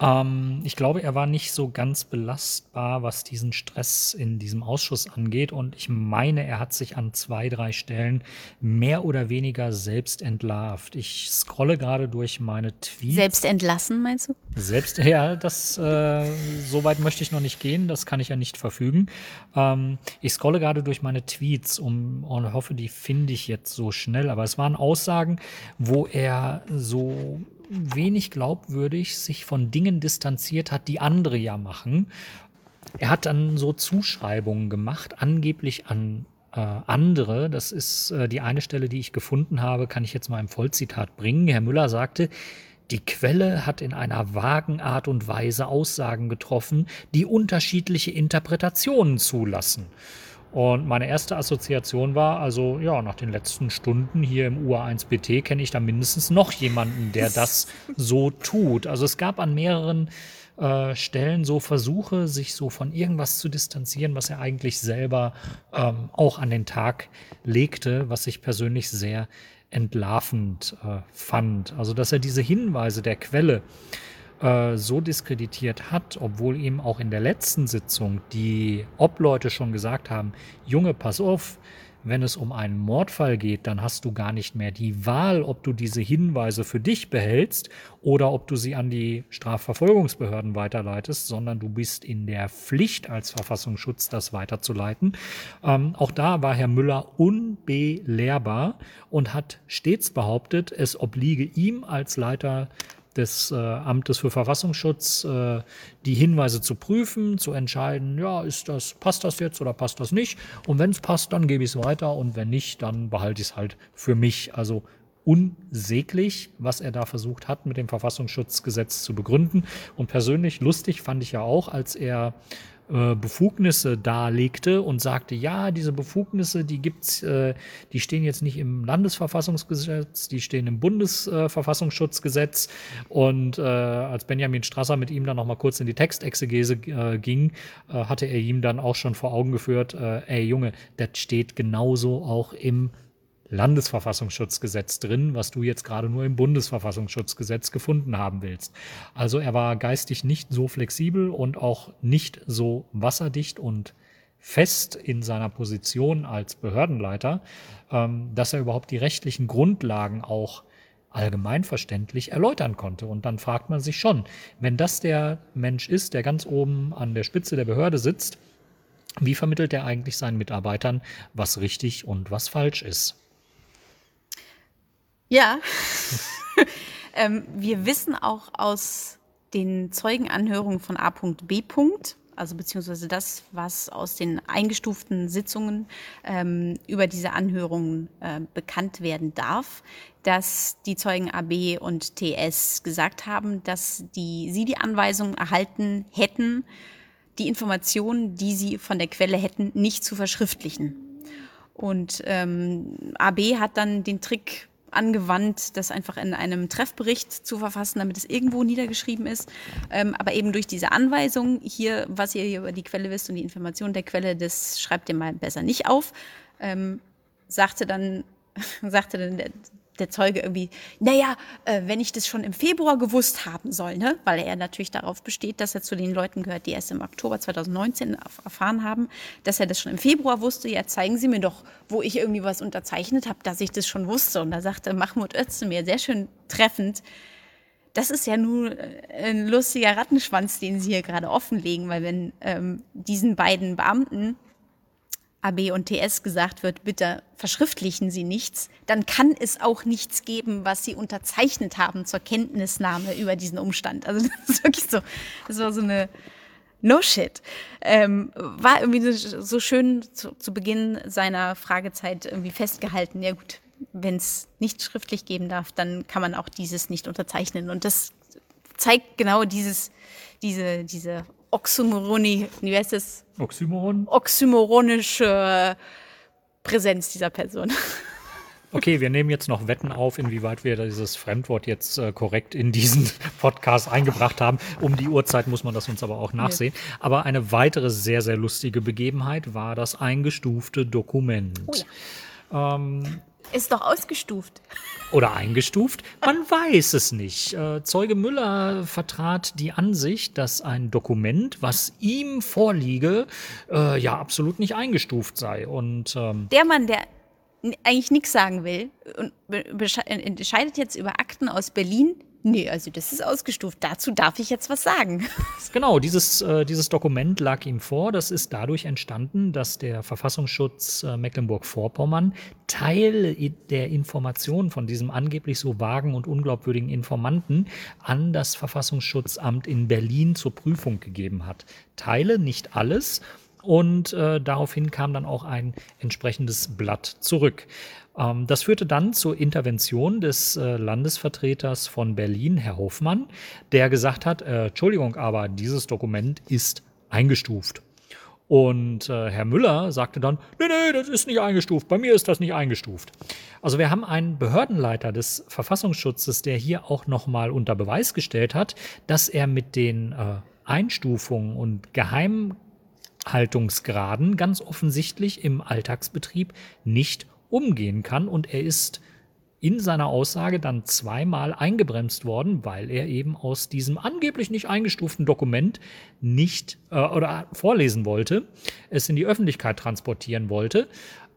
Ähm, ich glaube, er war nicht so ganz belastbar, was diesen Stress in diesem Ausschuss angeht. Und ich meine, er hat sich an zwei, drei Stellen mehr oder weniger selbst entlarvt. Ich scrolle gerade durch meine Tweets. Selbst entlassen, meinst du? Selbst, ja, das, äh, so weit möchte ich noch nicht gehen. Das kann ich ja nicht verfügen. Ähm, ich scrolle gerade durch meine Tweets um, und hoffe, die finde ich jetzt so schnell. Aber es waren Aussagen, wo er so wenig glaubwürdig sich von Dingen distanziert hat, die andere ja machen. Er hat dann so Zuschreibungen gemacht, angeblich an äh, andere. Das ist äh, die eine Stelle, die ich gefunden habe, kann ich jetzt mal im Vollzitat bringen. Herr Müller sagte, die Quelle hat in einer vagen Art und Weise Aussagen getroffen, die unterschiedliche Interpretationen zulassen. Und meine erste Assoziation war, also ja, nach den letzten Stunden hier im UA1BT kenne ich da mindestens noch jemanden, der das so tut. Also es gab an mehreren äh, Stellen so Versuche, sich so von irgendwas zu distanzieren, was er eigentlich selber ähm, auch an den Tag legte, was ich persönlich sehr entlarvend äh, fand. Also dass er diese Hinweise der Quelle äh, so diskreditiert hat, obwohl ihm auch in der letzten Sitzung die Obleute schon gesagt haben, Junge, pass auf, wenn es um einen Mordfall geht, dann hast du gar nicht mehr die Wahl, ob du diese Hinweise für dich behältst oder ob du sie an die Strafverfolgungsbehörden weiterleitest, sondern du bist in der Pflicht als Verfassungsschutz, das weiterzuleiten. Ähm, auch da war Herr Müller unbelehrbar und hat stets behauptet, es obliege ihm als Leiter des äh, Amtes für Verfassungsschutz, äh, die Hinweise zu prüfen, zu entscheiden, ja, ist das, passt das jetzt oder passt das nicht? Und wenn es passt, dann gebe ich es weiter und wenn nicht, dann behalte ich es halt für mich. Also unsäglich, was er da versucht hat, mit dem Verfassungsschutzgesetz zu begründen. Und persönlich lustig fand ich ja auch, als er äh, Befugnisse darlegte und sagte, ja, diese Befugnisse, die gibt's, äh, die stehen jetzt nicht im Landesverfassungsgesetz, die stehen im Bundesverfassungsschutzgesetz. Und äh, als Benjamin Strasser mit ihm dann noch mal kurz in die Textexegese äh, ging, äh, hatte er ihm dann auch schon vor Augen geführt, ey Junge, das steht genauso auch im Landesverfassungsschutzgesetz drin, was du jetzt gerade nur im Bundesverfassungsschutzgesetz gefunden haben willst. Also er war geistig nicht so flexibel und auch nicht so wasserdicht und fest in seiner Position als Behördenleiter, ähm, dass er überhaupt die rechtlichen Grundlagen auch allgemeinverständlich erläutern konnte. Und dann fragt man sich schon, wenn das der Mensch ist, der ganz oben an der Spitze der Behörde sitzt, wie vermittelt er eigentlich seinen Mitarbeitern, was richtig und was falsch ist? Ja. ähm, wir wissen auch aus den Zeugenanhörungen von A.B. Also beziehungsweise das, was aus den eingestuften Sitzungen ähm, über diese Anhörungen äh, bekannt werden darf, dass die Zeugen AB und TS gesagt haben, dass die, sie die Anweisung erhalten hätten, die Informationen, die sie von der Quelle hätten, nicht zu verschriftlichen. Und ähm, AB hat dann den Trick angewandt, das einfach in einem Treffbericht zu verfassen, damit es irgendwo niedergeschrieben ist. Ähm, aber eben durch diese Anweisung hier, was ihr hier über die Quelle wisst und die Information der Quelle, das schreibt ihr mal besser nicht auf. Ähm, sagte dann, sagte dann der, Zeuge irgendwie, naja, äh, wenn ich das schon im Februar gewusst haben soll, ne? weil er natürlich darauf besteht, dass er zu den Leuten gehört, die erst im Oktober 2019 erfahren haben, dass er das schon im Februar wusste, ja, zeigen Sie mir doch, wo ich irgendwie was unterzeichnet habe, dass ich das schon wusste. Und da sagte Mahmoud Özdemir sehr schön treffend, das ist ja nur ein lustiger Rattenschwanz, den Sie hier gerade offenlegen, weil wenn ähm, diesen beiden Beamten AB und TS gesagt wird, bitte verschriftlichen Sie nichts, dann kann es auch nichts geben, was Sie unterzeichnet haben zur Kenntnisnahme über diesen Umstand. Also das ist wirklich so, das war so eine No shit. Ähm, war irgendwie so schön zu, zu, Beginn seiner Fragezeit irgendwie festgehalten. Ja gut, wenn es nicht schriftlich geben darf, dann kann man auch dieses nicht unterzeichnen. Und das zeigt genau dieses, diese, diese Oxymoroni, wie heißt das? Oxymoron? Oxymoronische Präsenz dieser Person. Okay, wir nehmen jetzt noch Wetten auf, inwieweit wir dieses Fremdwort jetzt äh, korrekt in diesen Podcast eingebracht haben. Um die Uhrzeit muss man das uns aber auch nachsehen. Ja. Aber eine weitere sehr, sehr lustige Begebenheit war das eingestufte Dokument. Oh ja. ähm, ist doch ausgestuft. Oder eingestuft? Man weiß es nicht. Äh, Zeuge Müller vertrat die Ansicht, dass ein Dokument, was ihm vorliege, äh, ja absolut nicht eingestuft sei. Und ähm, der Mann, der eigentlich nichts sagen will und entscheidet jetzt über Akten aus Berlin, Nee, also das ist ausgestuft. Dazu darf ich jetzt was sagen. Genau, dieses, äh, dieses Dokument lag ihm vor. Das ist dadurch entstanden, dass der Verfassungsschutz äh, Mecklenburg-Vorpommern Teil der Informationen von diesem angeblich so vagen und unglaubwürdigen Informanten an das Verfassungsschutzamt in Berlin zur Prüfung gegeben hat. Teile, nicht alles. Und äh, daraufhin kam dann auch ein entsprechendes Blatt zurück. Ähm, das führte dann zur Intervention des äh, Landesvertreters von Berlin, Herr Hofmann, der gesagt hat, äh, Entschuldigung, aber dieses Dokument ist eingestuft. Und äh, Herr Müller sagte dann, nee, nee, das ist nicht eingestuft, bei mir ist das nicht eingestuft. Also wir haben einen Behördenleiter des Verfassungsschutzes, der hier auch nochmal unter Beweis gestellt hat, dass er mit den äh, Einstufungen und Geheimhaltungsgraden ganz offensichtlich im Alltagsbetrieb nicht umgehen kann. Und er ist in seiner Aussage dann zweimal eingebremst worden, weil er eben aus diesem angeblich nicht eingestuften Dokument nicht äh, oder vorlesen wollte, es in die Öffentlichkeit transportieren wollte.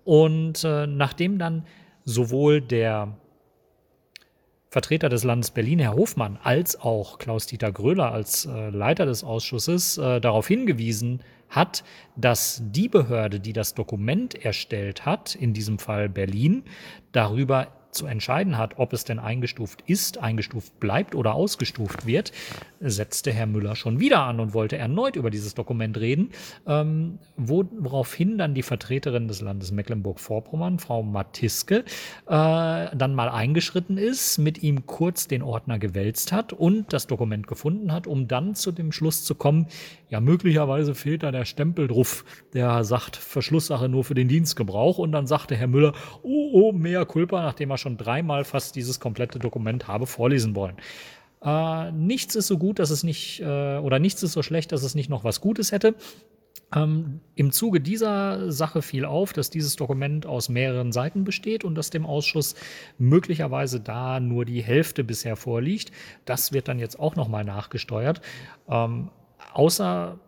Und äh, nachdem dann sowohl der Vertreter des Landes Berlin, Herr Hofmann, als auch Klaus-Dieter Gröler als äh, Leiter des Ausschusses äh, darauf hingewiesen hat, dass die Behörde, die das Dokument erstellt hat, in diesem Fall Berlin, darüber zu entscheiden hat, ob es denn eingestuft ist, eingestuft bleibt oder ausgestuft wird, setzte Herr Müller schon wieder an und wollte erneut über dieses Dokument reden, ähm, woraufhin dann die Vertreterin des Landes Mecklenburg-Vorpommern, Frau Matiske, äh, dann mal eingeschritten ist, mit ihm kurz den Ordner gewälzt hat und das Dokument gefunden hat, um dann zu dem Schluss zu kommen, ja, möglicherweise fehlt da der Stempel drauf, der sagt Verschlusssache nur für den Dienstgebrauch. Und dann sagte Herr Müller, oh, oh, mehr Culpa, nachdem er schon dreimal fast dieses komplette Dokument habe vorlesen wollen. Äh, nichts ist so gut, dass es nicht, äh, oder nichts ist so schlecht, dass es nicht noch was Gutes hätte. Ähm, Im Zuge dieser Sache fiel auf, dass dieses Dokument aus mehreren Seiten besteht und dass dem Ausschuss möglicherweise da nur die Hälfte bisher vorliegt. Das wird dann jetzt auch nochmal nachgesteuert. Ähm, außer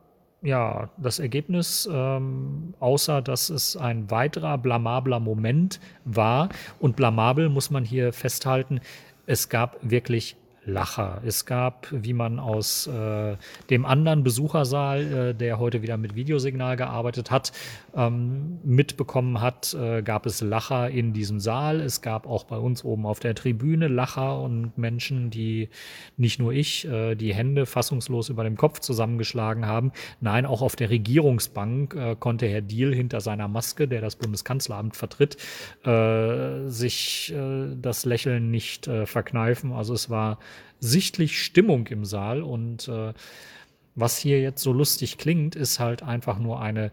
ja, das Ergebnis, ähm, außer dass es ein weiterer blamabler Moment war. Und blamabel muss man hier festhalten, es gab wirklich Lacher. Es gab, wie man aus äh, dem anderen Besuchersaal, äh, der heute wieder mit Videosignal gearbeitet hat, ähm, mitbekommen hat, äh, gab es Lacher in diesem Saal. Es gab auch bei uns oben auf der Tribüne Lacher und Menschen, die nicht nur ich, äh, die Hände fassungslos über dem Kopf zusammengeschlagen haben. Nein, auch auf der Regierungsbank äh, konnte Herr Diel hinter seiner Maske, der das Bundeskanzleramt vertritt, äh, sich äh, das Lächeln nicht äh, verkneifen. Also es war sichtlich Stimmung im Saal. Und was hier jetzt so lustig klingt, ist halt einfach nur eine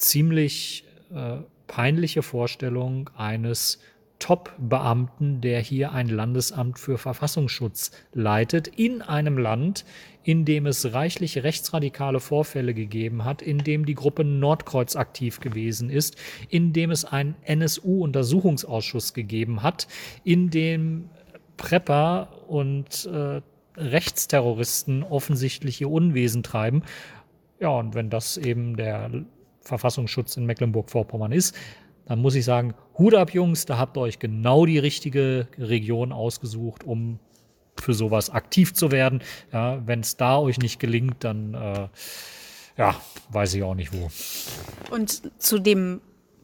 ziemlich äh, peinliche Vorstellung eines Top-Beamten, der hier ein Landesamt für Verfassungsschutz leitet, in einem Land, in dem es reichlich rechtsradikale Vorfälle gegeben hat, in dem die Gruppe Nordkreuz aktiv gewesen ist, in dem es einen NSU-Untersuchungsausschuss gegeben hat, in dem Prepper und äh, Rechtsterroristen offensichtlich ihr Unwesen treiben. Ja, und wenn das eben der Verfassungsschutz in Mecklenburg-Vorpommern ist, dann muss ich sagen, Hut ab, Jungs, da habt ihr euch genau die richtige Region ausgesucht, um für sowas aktiv zu werden. Ja, wenn es da euch nicht gelingt, dann äh, ja, weiß ich auch nicht wo. Und zu dem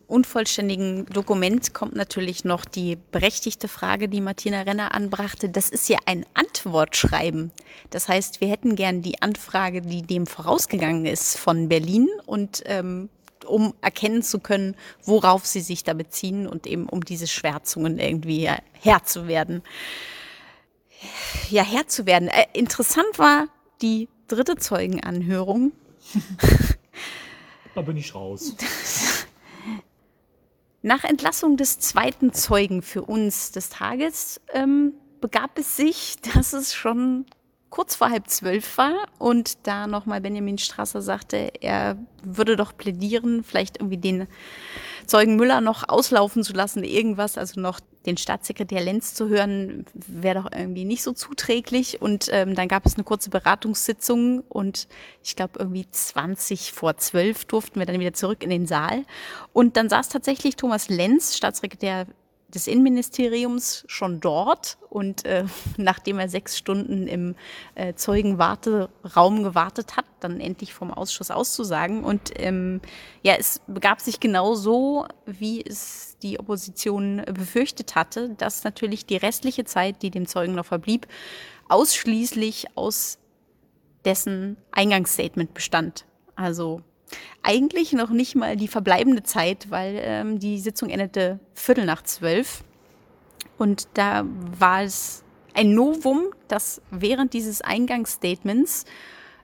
unvollständigen Dokument kommt natürlich noch die berechtigte Frage, die Martina Renner anbrachte. Das ist ja ein Antwortschreiben. Das heißt, wir hätten gern die Anfrage, die dem vorausgegangen ist von Berlin und ähm, um erkennen zu können, worauf sie sich da beziehen und eben um diese Schwärzungen irgendwie Herr zu werden. Ja, Herr zu werden. Äh, interessant war die dritte Zeugenanhörung. da bin ich raus. Nach Entlassung des zweiten Zeugen für uns des Tages ähm, begab es sich, dass es schon kurz vor halb zwölf war und da nochmal Benjamin Strasser sagte, er würde doch plädieren, vielleicht irgendwie den Zeugen Müller noch auslaufen zu lassen, irgendwas, also noch den Staatssekretär Lenz zu hören, wäre doch irgendwie nicht so zuträglich. Und ähm, dann gab es eine kurze Beratungssitzung und ich glaube irgendwie 20 vor 12 durften wir dann wieder zurück in den Saal. Und dann saß tatsächlich Thomas Lenz, Staatssekretär des Innenministeriums schon dort und äh, nachdem er sechs Stunden im äh, Zeugenwarteraum gewartet hat, dann endlich vom Ausschuss auszusagen. Und ähm, ja, es begab sich genau so, wie es die Opposition befürchtet hatte, dass natürlich die restliche Zeit, die dem Zeugen noch verblieb, ausschließlich aus dessen Eingangsstatement bestand. Also eigentlich noch nicht mal die verbleibende Zeit, weil ähm, die Sitzung endete Viertel nach zwölf. Und da war es ein Novum, dass während dieses Eingangsstatements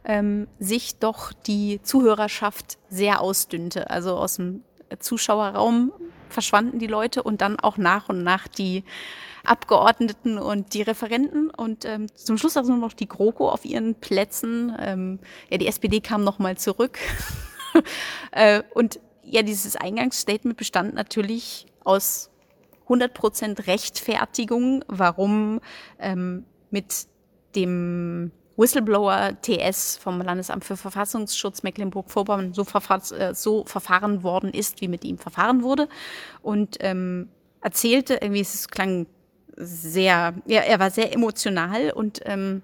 ähm, sich doch die Zuhörerschaft sehr ausdünnte. Also aus dem Zuschauerraum verschwanden die Leute und dann auch nach und nach die Abgeordneten und die Referenten und ähm, zum Schluss also nur noch die GroKo auf ihren Plätzen. Ähm, ja, die SPD kam noch mal zurück. Äh, und ja, dieses Eingangsstatement bestand natürlich aus 100% Rechtfertigung, warum ähm, mit dem Whistleblower TS vom Landesamt für Verfassungsschutz Mecklenburg-Vorpommern so, äh, so, verfahren worden ist, wie mit ihm verfahren wurde. Und ähm, erzählte, irgendwie, es klang sehr, ja, er war sehr emotional und ähm,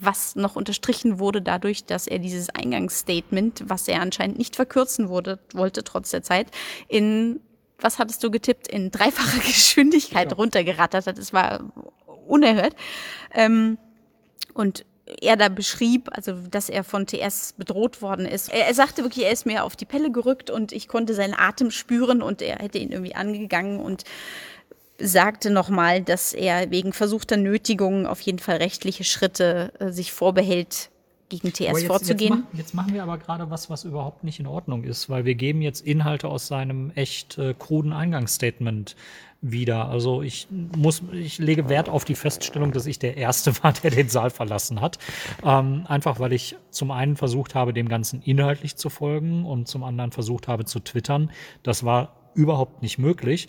was noch unterstrichen wurde dadurch, dass er dieses Eingangsstatement, was er anscheinend nicht verkürzen wurde, wollte trotz der Zeit, in, was hattest du getippt, in dreifacher Geschwindigkeit ja. runtergerattert hat. Es war unerhört. Ähm, und er da beschrieb, also dass er von TS bedroht worden ist. Er, er, sagte wirklich, er ist mir auf die Pelle gerückt und ich konnte seinen Atem spüren und er hätte ihn irgendwie angegangen und sagte nochmal, dass er wegen versuchter Nötigung auf jeden Fall rechtliche Schritte äh, sich vorbehält, gegen TS jetzt, vorzugehen. Jetzt, mach, jetzt, machen wir aber gerade was, was überhaupt nicht in Ordnung ist, weil wir geben jetzt Inhalte aus seinem echt äh, kruden Eingangsstatement wieder. Also ich muss, ich lege Wert auf die Feststellung, dass ich der Erste war, der den Saal verlassen hat. Ähm, einfach weil ich zum einen versucht habe, dem Ganzen inhaltlich zu folgen und zum anderen versucht habe zu twittern. Das war überhaupt nicht möglich.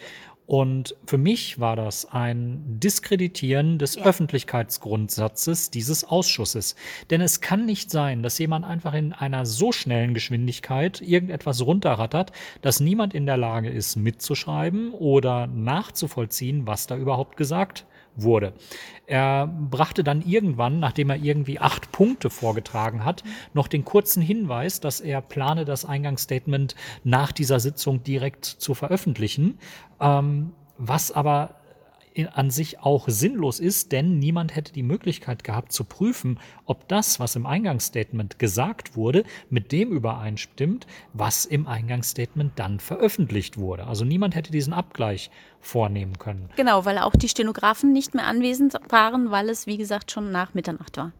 Und für mich war das ein Diskreditieren des ja. Öffentlichkeitsgrundsatzes dieses Ausschusses. Denn es kann nicht sein, dass jemand einfach in einer so schnellen Geschwindigkeit irgendetwas runterrattert, dass niemand in der Lage ist, mitzuschreiben oder nachzuvollziehen, was da überhaupt gesagt wurde. Er brachte dann irgendwann, nachdem er irgendwie acht Punkte vorgetragen hat, noch den kurzen Hinweis, dass er plane, das Eingangsstatement nach dieser Sitzung direkt zu veröffentlichen, ähm, was aber an sich auch sinnlos ist, denn niemand hätte die Möglichkeit gehabt zu prüfen, ob das, was im Eingangsstatement gesagt wurde, mit dem übereinstimmt, was im Eingangsstatement dann veröffentlicht wurde. Also niemand hätte diesen Abgleich vornehmen können. Genau, weil auch die Stenografen nicht mehr anwesend waren, weil es, wie gesagt, schon nach Mitternacht war.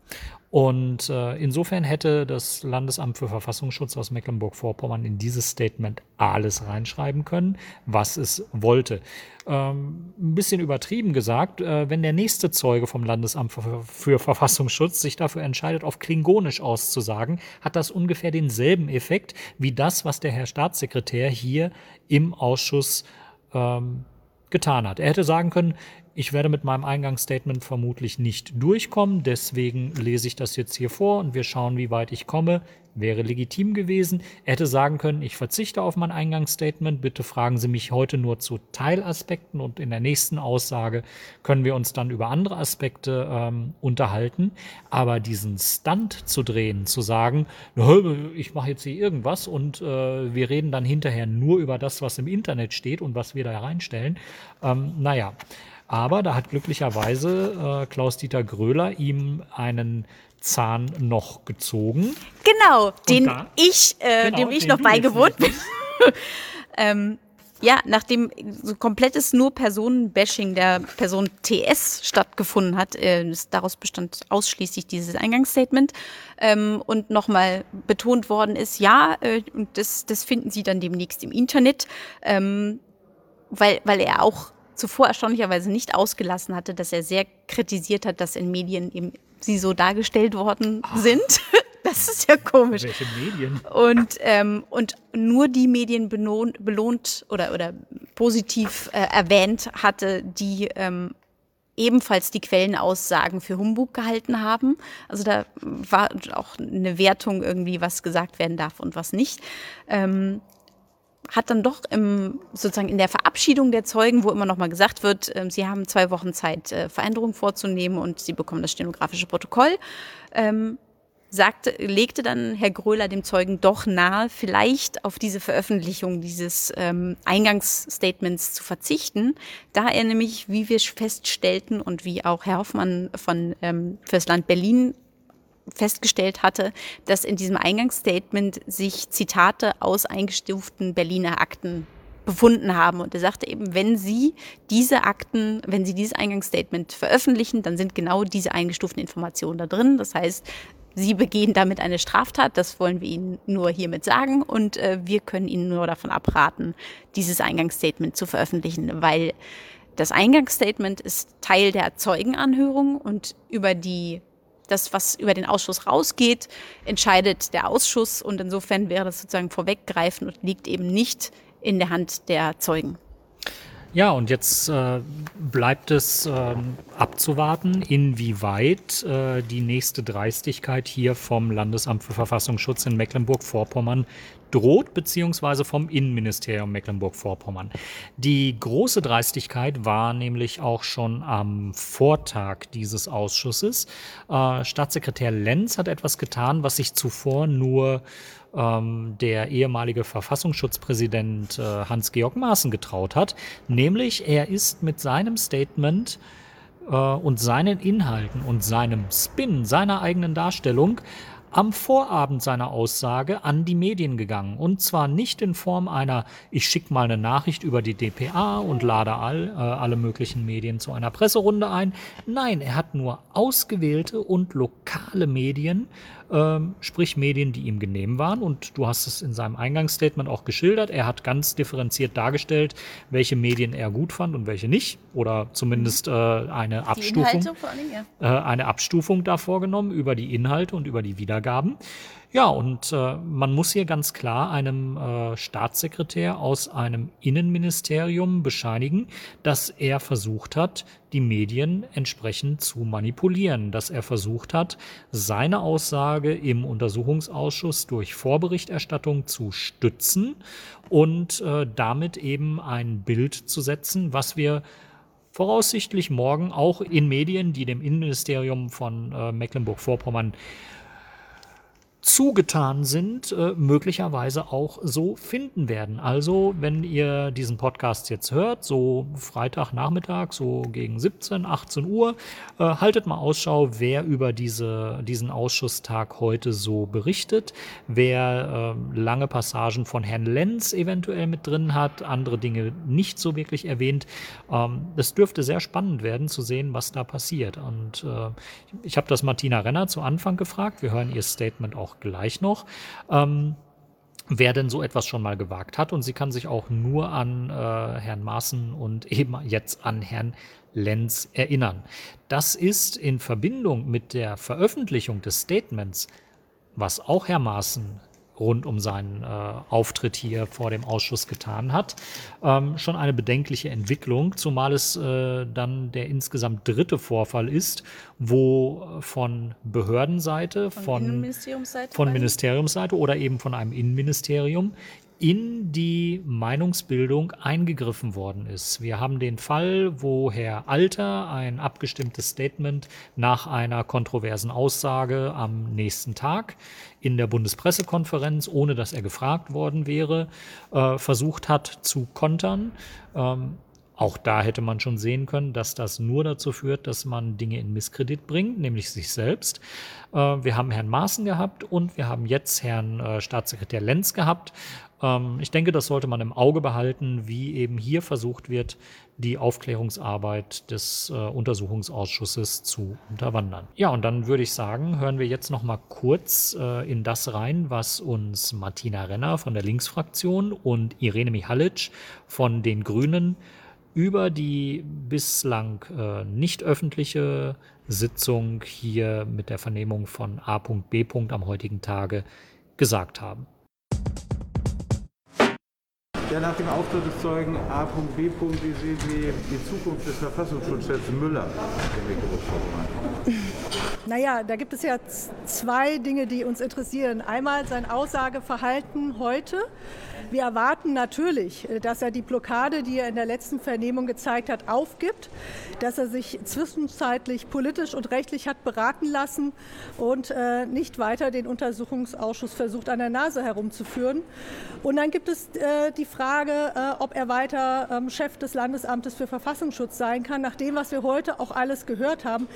Und äh, insofern hätte das Landesamt für Verfassungsschutz aus Mecklenburg-Vorpommern in dieses Statement alles reinschreiben können, was es wollte. Ähm, ein bisschen übertrieben gesagt, äh, wenn der nächste Zeuge vom Landesamt für, für Verfassungsschutz sich dafür entscheidet, auf Klingonisch auszusagen, hat das ungefähr denselben Effekt wie das, was der Herr Staatssekretär hier im Ausschuss ähm, getan hat. Er hätte sagen können, ich werde mit meinem Eingangsstatement vermutlich nicht durchkommen, deswegen lese ich das jetzt hier vor und wir schauen, wie weit ich komme. Wäre legitim gewesen. Er hätte sagen können, ich verzichte auf mein Eingangsstatement, bitte fragen Sie mich heute nur zu Teilaspekten und in der nächsten Aussage können wir uns dann über andere Aspekte ähm, unterhalten. Aber diesen Stunt zu drehen, zu sagen, ich mache jetzt hier irgendwas und äh, wir reden dann hinterher nur über das, was im Internet steht und was wir da reinstellen, ähm, naja. Aber da hat glücklicherweise äh, Klaus-Dieter Gröler ihm einen Zahn noch gezogen. Genau, den da, ich, äh, genau, dem ich noch beigewohnt bin. ähm, ja, nachdem so komplettes nur Personenbashing der Person TS stattgefunden hat, äh, daraus bestand ausschließlich dieses Eingangsstatement ähm, und nochmal betont worden ist, ja, äh, und das, das finden Sie dann demnächst im Internet, ähm, weil, weil er auch zuvor erstaunlicherweise nicht ausgelassen hatte, dass er sehr kritisiert hat, dass in Medien eben sie so dargestellt worden Ach. sind. Das ist ja komisch. Welche Medien? Und, ähm, und nur die Medien belohnt, belohnt oder, oder positiv äh, erwähnt hatte, die ähm, ebenfalls die Quellenaussagen für Humbug gehalten haben. Also da war auch eine Wertung irgendwie, was gesagt werden darf und was nicht. Ähm, hat dann doch im, sozusagen in der Verabschiedung der Zeugen, wo immer noch mal gesagt wird, äh, sie haben zwei Wochen Zeit, äh, Veränderungen vorzunehmen und sie bekommen das stenografische Protokoll, ähm, sagte, legte dann Herr Gröler dem Zeugen doch nahe, vielleicht auf diese Veröffentlichung dieses ähm, Eingangsstatements zu verzichten, da er nämlich, wie wir feststellten und wie auch Herr Hoffmann von ähm, fürs Land Berlin festgestellt hatte, dass in diesem Eingangsstatement sich Zitate aus eingestuften Berliner Akten befunden haben. Und er sagte eben, wenn Sie diese Akten, wenn Sie dieses Eingangsstatement veröffentlichen, dann sind genau diese eingestuften Informationen da drin. Das heißt, Sie begehen damit eine Straftat, das wollen wir Ihnen nur hiermit sagen und äh, wir können Ihnen nur davon abraten, dieses Eingangsstatement zu veröffentlichen, weil das Eingangsstatement ist Teil der Zeugenanhörung und über die das, was über den Ausschuss rausgeht, entscheidet der Ausschuss und insofern wäre das sozusagen vorweggreifen und liegt eben nicht in der Hand der Zeugen. Ja, und jetzt äh, bleibt es äh, abzuwarten, inwieweit äh, die nächste Dreistigkeit hier vom Landesamt für Verfassungsschutz in Mecklenburg-Vorpommern droht, beziehungsweise vom Innenministerium Mecklenburg-Vorpommern. Die große Dreistigkeit war nämlich auch schon am Vortag dieses Ausschusses. Äh, Staatssekretär Lenz hat etwas getan, was sich zuvor nur ähm, der ehemalige Verfassungsschutzpräsident äh, Hans-Georg Maaßen getraut hat. Nämlich, er ist mit seinem Statement äh, und seinen Inhalten und seinem Spin, seiner eigenen Darstellung am Vorabend seiner Aussage an die Medien gegangen. Und zwar nicht in Form einer, ich schicke mal eine Nachricht über die DPA und lade all, äh, alle möglichen Medien zu einer Presserunde ein. Nein, er hat nur ausgewählte und lokale Medien ähm, sprich Medien, die ihm genehm waren. Und du hast es in seinem Eingangsstatement auch geschildert. Er hat ganz differenziert dargestellt, welche Medien er gut fand und welche nicht. Oder zumindest äh, eine Abstufung, allem, ja. äh, eine Abstufung da vorgenommen über die Inhalte und über die Wiedergaben. Ja, und äh, man muss hier ganz klar einem äh, Staatssekretär aus einem Innenministerium bescheinigen, dass er versucht hat, die Medien entsprechend zu manipulieren, dass er versucht hat, seine Aussage im Untersuchungsausschuss durch Vorberichterstattung zu stützen und äh, damit eben ein Bild zu setzen, was wir voraussichtlich morgen auch in Medien, die dem Innenministerium von äh, Mecklenburg-Vorpommern zugetan sind, äh, möglicherweise auch so finden werden. Also, wenn ihr diesen Podcast jetzt hört, so Freitagnachmittag, so gegen 17, 18 Uhr, äh, haltet mal Ausschau, wer über diese, diesen Ausschusstag heute so berichtet, wer äh, lange Passagen von Herrn Lenz eventuell mit drin hat, andere Dinge nicht so wirklich erwähnt. Ähm, es dürfte sehr spannend werden zu sehen, was da passiert. Und ich habe das Martina Renner zu Anfang gefragt. Wir hören ihr Statement auch auch gleich noch. Ähm, wer denn so etwas schon mal gewagt hat. Und sie kann sich auch nur an äh, Herrn Maaßen und eben jetzt an Herrn Lenz erinnern. Das ist in Verbindung mit der Veröffentlichung des Statements, was auch Herr Maaßen rund um seinen äh, Auftritt hier vor dem Ausschuss getan hat. Ähm, schon eine bedenkliche Entwicklung, zumal es äh, dann der insgesamt dritte Vorfall ist, wo von Behördenseite, von, von, Ministeriumsseite, von Ministeriumsseite oder eben von einem Innenministerium in die Meinungsbildung eingegriffen worden ist. Wir haben den Fall, wo Herr Alter ein abgestimmtes Statement nach einer kontroversen Aussage am nächsten Tag in der Bundespressekonferenz, ohne dass er gefragt worden wäre, äh, versucht hat zu kontern. Ähm, auch da hätte man schon sehen können, dass das nur dazu führt, dass man Dinge in Misskredit bringt, nämlich sich selbst. Äh, wir haben Herrn Maaßen gehabt und wir haben jetzt Herrn äh, Staatssekretär Lenz gehabt. Ähm, ich denke, das sollte man im Auge behalten, wie eben hier versucht wird, die Aufklärungsarbeit des äh, Untersuchungsausschusses zu unterwandern. Ja, und dann würde ich sagen, hören wir jetzt noch mal kurz in das rein, was uns Martina Renner von der Linksfraktion und Irene Mihalic von den Grünen über die bislang äh, nicht öffentliche Sitzung hier mit der Vernehmung von A.B. am heutigen Tage gesagt haben. Ja, nach dem Auftritt des Zeugen A.B. Wie sehen Sie die Zukunft des Verfassungsschutzchefs Müller? Naja, da gibt es ja zwei Dinge, die uns interessieren. Einmal sein Aussageverhalten heute. Wir erwarten natürlich, äh, dass er die Blockade, die er in der letzten Vernehmung gezeigt hat, aufgibt, dass er sich zwischenzeitlich politisch und rechtlich hat beraten lassen und äh, nicht weiter den Untersuchungsausschuss versucht, an der Nase herumzuführen. Und dann gibt es äh, die Frage, äh, ob er weiter ähm, Chef des Landesamtes für Verfassungsschutz sein kann, nach dem, was wir heute auch alles gehört haben.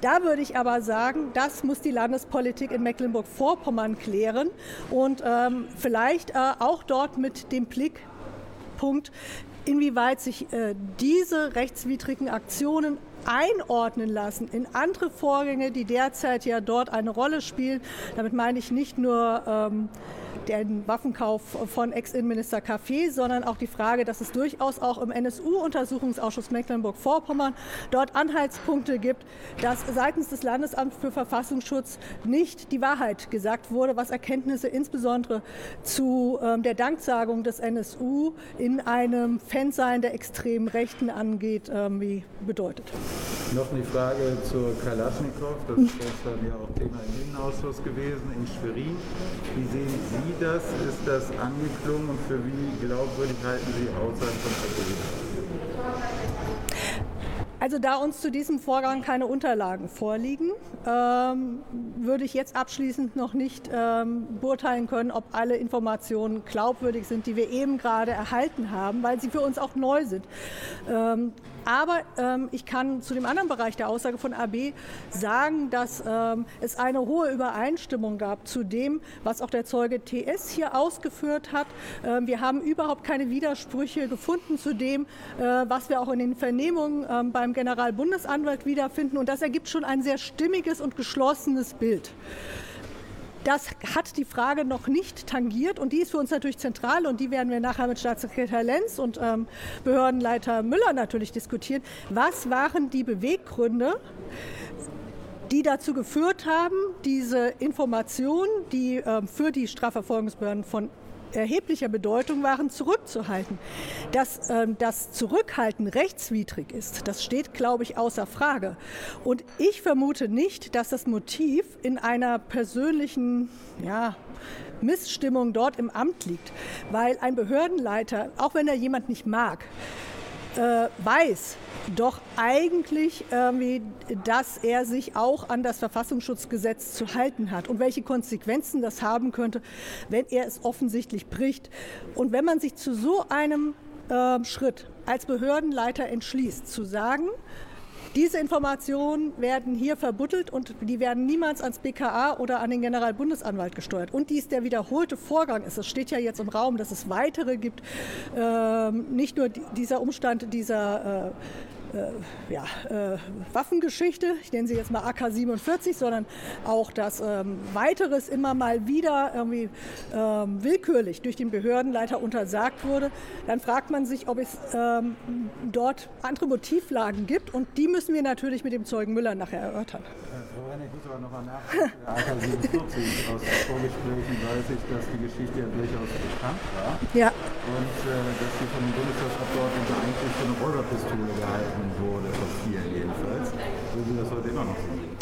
Da würde ich aber sagen, das muss die Landespolitik in Mecklenburg-Vorpommern klären und ähm, vielleicht äh, auch dort mit dem Blickpunkt, inwieweit sich äh, diese rechtswidrigen Aktionen einordnen lassen in andere Vorgänge, die derzeit ja dort eine Rolle spielen. Damit meine ich nicht nur ähm, den Waffenkauf von Ex-Innenminister Café, sondern auch die Frage, dass es durchaus auch im NSU-Untersuchungsausschuss Mecklenburg-Vorpommern dort Anhaltspunkte gibt, dass seitens des Landesamts für Verfassungsschutz nicht die Wahrheit gesagt wurde, was Erkenntnisse insbesondere zu ähm, der Danksagung des NSU in einem Fansein der extremen Rechten angeht, ähm, wie bedeutet. Noch eine Frage zur Kalaschnikow. Das ist gestern ja auch Thema im Innenausschuss gewesen in Schwerin. Wie sehen Sie das? Ist das angeklungen und für wie glaubwürdig halten Sie Aussagen von Also da uns zu diesem Vorgang keine Unterlagen vorliegen, ähm, würde ich jetzt abschließend noch nicht ähm, beurteilen können, ob alle Informationen glaubwürdig sind, die wir eben gerade erhalten haben, weil sie für uns auch neu sind. Ähm, aber ähm, ich kann zu dem anderen Bereich der Aussage von AB sagen, dass ähm, es eine hohe Übereinstimmung gab zu dem, was auch der Zeuge TS hier ausgeführt hat. Ähm, wir haben überhaupt keine Widersprüche gefunden zu dem, äh, was wir auch in den Vernehmungen ähm, beim Generalbundesanwalt wiederfinden. Und das ergibt schon ein sehr stimmiges und geschlossenes Bild. Das hat die Frage noch nicht tangiert und die ist für uns natürlich zentral und die werden wir nachher mit Staatssekretär Lenz und ähm, Behördenleiter Müller natürlich diskutieren. Was waren die Beweggründe? die dazu geführt haben, diese Informationen, die äh, für die Strafverfolgungsbehörden von erheblicher Bedeutung waren, zurückzuhalten. Dass ähm, das Zurückhalten rechtswidrig ist, das steht, glaube ich, außer Frage. Und ich vermute nicht, dass das Motiv in einer persönlichen ja, Missstimmung dort im Amt liegt, weil ein Behördenleiter, auch wenn er jemand nicht mag, äh, weiß doch eigentlich, irgendwie, dass er sich auch an das Verfassungsschutzgesetz zu halten hat und welche Konsequenzen das haben könnte, wenn er es offensichtlich bricht. Und wenn man sich zu so einem äh, Schritt als Behördenleiter entschließt, zu sagen, diese Informationen werden hier verbuddelt und die werden niemals ans BKA oder an den Generalbundesanwalt gesteuert. Und dies der wiederholte Vorgang ist. Es steht ja jetzt im Raum, dass es weitere gibt. Ähm, nicht nur dieser Umstand dieser äh, äh, ja, äh, Waffengeschichte, ich nenne sie jetzt mal AK-47, sondern auch, dass ähm, weiteres immer mal wieder irgendwie ähm, willkürlich durch den Behördenleiter untersagt wurde, dann fragt man sich, ob es ähm, dort andere Motivlagen gibt und die müssen wir natürlich mit dem Zeugen Müller nachher erörtern. Renner, ich muss aber nochmal nachfragen. AK-47 aus Vorgesprächen weiß ich, dass die Geschichte ja durchaus bekannt war. Ja. Und äh, dass sie von den Bundestagsabgeordneten eigentlich für eine Räuberpistole gehalten wurde, von vielen jedenfalls. Würden Sie das heute immer noch so sehen?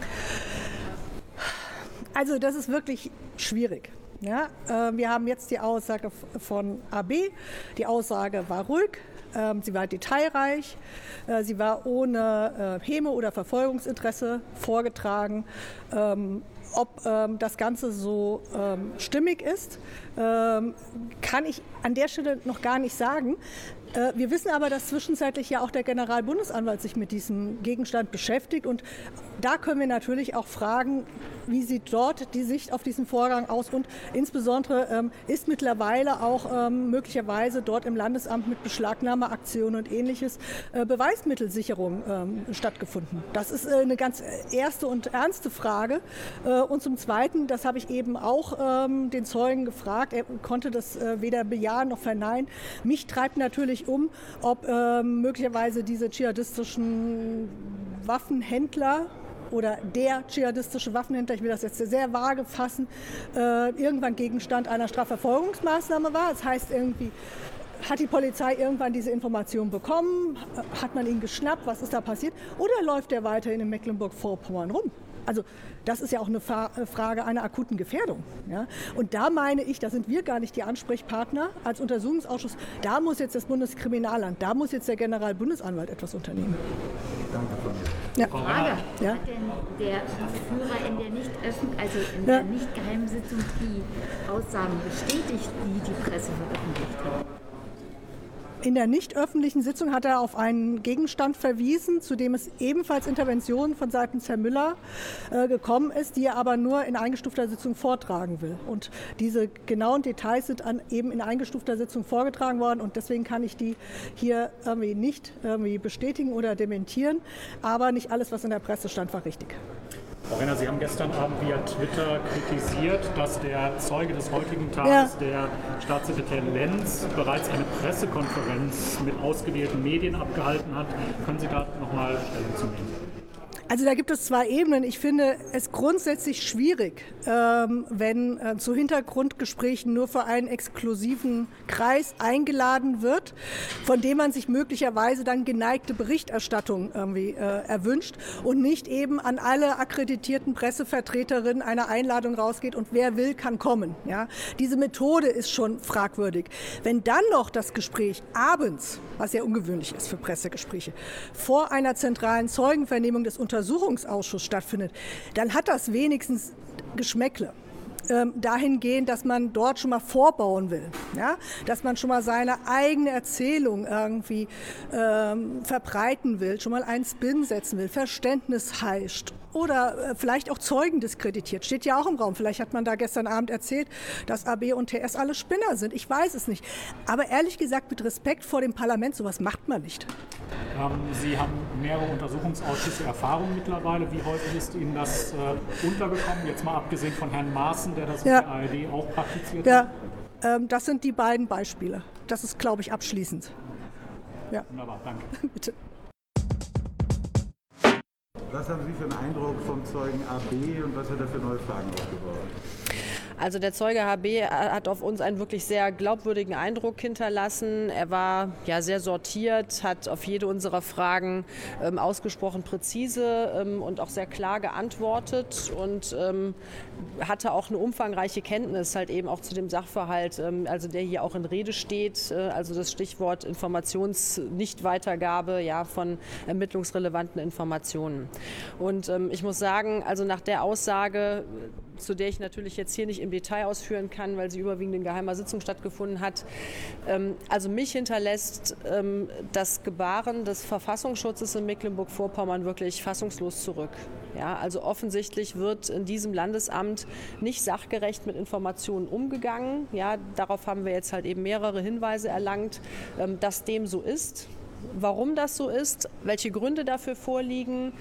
Also das ist wirklich schwierig. Ja, äh, wir haben jetzt die Aussage von AB. Die Aussage war ruhig, ähm, sie war detailreich, äh, sie war ohne äh, Häme oder Verfolgungsinteresse vorgetragen. Ähm, ob ähm, das Ganze so ähm, stimmig ist, ähm, kann ich an der Stelle noch gar nicht sagen. Äh, wir wissen aber, dass zwischenzeitlich ja auch der Generalbundesanwalt sich mit diesem Gegenstand beschäftigt. Und da können wir natürlich auch fragen, wie sieht dort die Sicht auf diesen Vorgang aus? Und insbesondere ähm, ist mittlerweile auch ähm, möglicherweise dort im Landesamt mit Beschlagnahmeaktionen und ähnliches äh, Beweismittelsicherung ähm, stattgefunden. Das ist äh, eine ganz erste und ernste Frage. Äh, und zum Zweiten, das habe ich eben auch ähm, den Zeugen gefragt, er konnte das äh, weder bejahen noch verneinen. Mich treibt natürlich um, ob ähm, möglicherweise diese dschihadistischen Waffenhändler oder der dschihadistische Waffenhändler, ich will das jetzt sehr vage fassen, äh, irgendwann Gegenstand einer Strafverfolgungsmaßnahme war. Das heißt irgendwie, hat die Polizei irgendwann diese Information bekommen? Hat man ihn geschnappt? Was ist da passiert? Oder läuft er weiterhin in Mecklenburg-Vorpommern rum? Also das ist ja auch eine Frage einer akuten Gefährdung. Ja? Und da meine ich, da sind wir gar nicht die Ansprechpartner als Untersuchungsausschuss. Da muss jetzt das Bundeskriminalamt, da muss jetzt der Generalbundesanwalt etwas unternehmen. Danke von mir. Ja. Frage. Ja. Hat denn der Führer in der nicht also in der nicht geheimen Sitzung die Aussagen bestätigt, die die Presse veröffentlicht hat? In der nicht öffentlichen Sitzung hat er auf einen Gegenstand verwiesen, zu dem es ebenfalls Interventionen von Seiten Herrn Müller äh, gekommen ist, die er aber nur in eingestufter Sitzung vortragen will. Und diese genauen Details sind an, eben in eingestufter Sitzung vorgetragen worden und deswegen kann ich die hier irgendwie nicht irgendwie bestätigen oder dementieren. Aber nicht alles, was in der Presse stand, war richtig. Frau Renner, Sie haben gestern Abend via Twitter kritisiert, dass der Zeuge des heutigen Tages, Ja. der Staatssekretär Lenz, bereits eine Pressekonferenz mit ausgewählten Medien abgehalten hat. Können Sie da nochmal Stellung zu nehmen? Also da gibt es zwei Ebenen. Ich finde es grundsätzlich schwierig, ähm, wenn äh, zu Hintergrundgesprächen nur für einen exklusiven Kreis eingeladen wird, von dem man sich möglicherweise dann geneigte Berichterstattung irgendwie äh, erwünscht und nicht eben an alle akkreditierten Pressevertreterinnen eine Einladung rausgeht und wer will, kann kommen. Ja? Diese Methode ist schon fragwürdig. Wenn dann noch das Gespräch abends, was ja ungewöhnlich ist für Pressegespräche, vor einer zentralen Zeugenvernehmung des Untersuchungsausschusses stattfindet, dann hat das wenigstens Geschmäckle. Ähm, dahingehend, dass man dort schon mal vorbauen will, ja? dass man schon mal seine eigene Erzählung irgendwie ähm, verbreiten will, schon mal einen Spin setzen will, Verständnis heischt oder äh, vielleicht auch Zeugen diskreditiert. Steht ja auch im Raum. Vielleicht hat man da gestern Abend erzählt, dass AB und TS alle Spinner sind. Ich weiß es nicht. Aber ehrlich gesagt, mit Respekt vor dem Parlament, sowas macht man nicht. Ähm, Sie haben mehrere Untersuchungsausschüsse Erfahrung mittlerweile. Wie häufig ist Ihnen das äh, untergekommen? Jetzt mal abgesehen von Herrn Maaßen, der das Ja. in der ARD auch praktiziert hat. Ja, ähm, das sind die beiden Beispiele. Das ist, glaube ich, abschließend. Wunderbar, danke. Bitte. Was haben Sie für einen Eindruck vom Zeugen AB und was hat er für neue Fragen aufgeworfen? Also der Zeuge HB hat auf uns einen wirklich sehr glaubwürdigen Eindruck hinterlassen. Er war ja sehr sortiert, hat auf jede unserer Fragen ähm, ausgesprochen präzise ähm, und auch sehr klar geantwortet und ähm, hatte auch eine umfangreiche Kenntnis halt eben auch zu dem Sachverhalt, ähm, also der hier auch in Rede steht, äh, also das Stichwort Informationsnichtweitergabe ja, von ermittlungsrelevanten Informationen. Und ähm, ich muss sagen, also nach der Aussage, zu der ich natürlich jetzt hier nicht im Detail ausführen kann, weil sie überwiegend in geheimer Sitzung stattgefunden hat. Ähm, also mich hinterlässt ähm, das Gebaren des Verfassungsschutzes in Mecklenburg-Vorpommern wirklich fassungslos zurück. Ja, also offensichtlich wird in diesem Landesamt nicht sachgerecht mit Informationen umgegangen. Ja, darauf haben wir jetzt halt eben mehrere Hinweise erlangt, ähm, dass dem so ist. Warum das so ist, welche Gründe dafür vorliegen,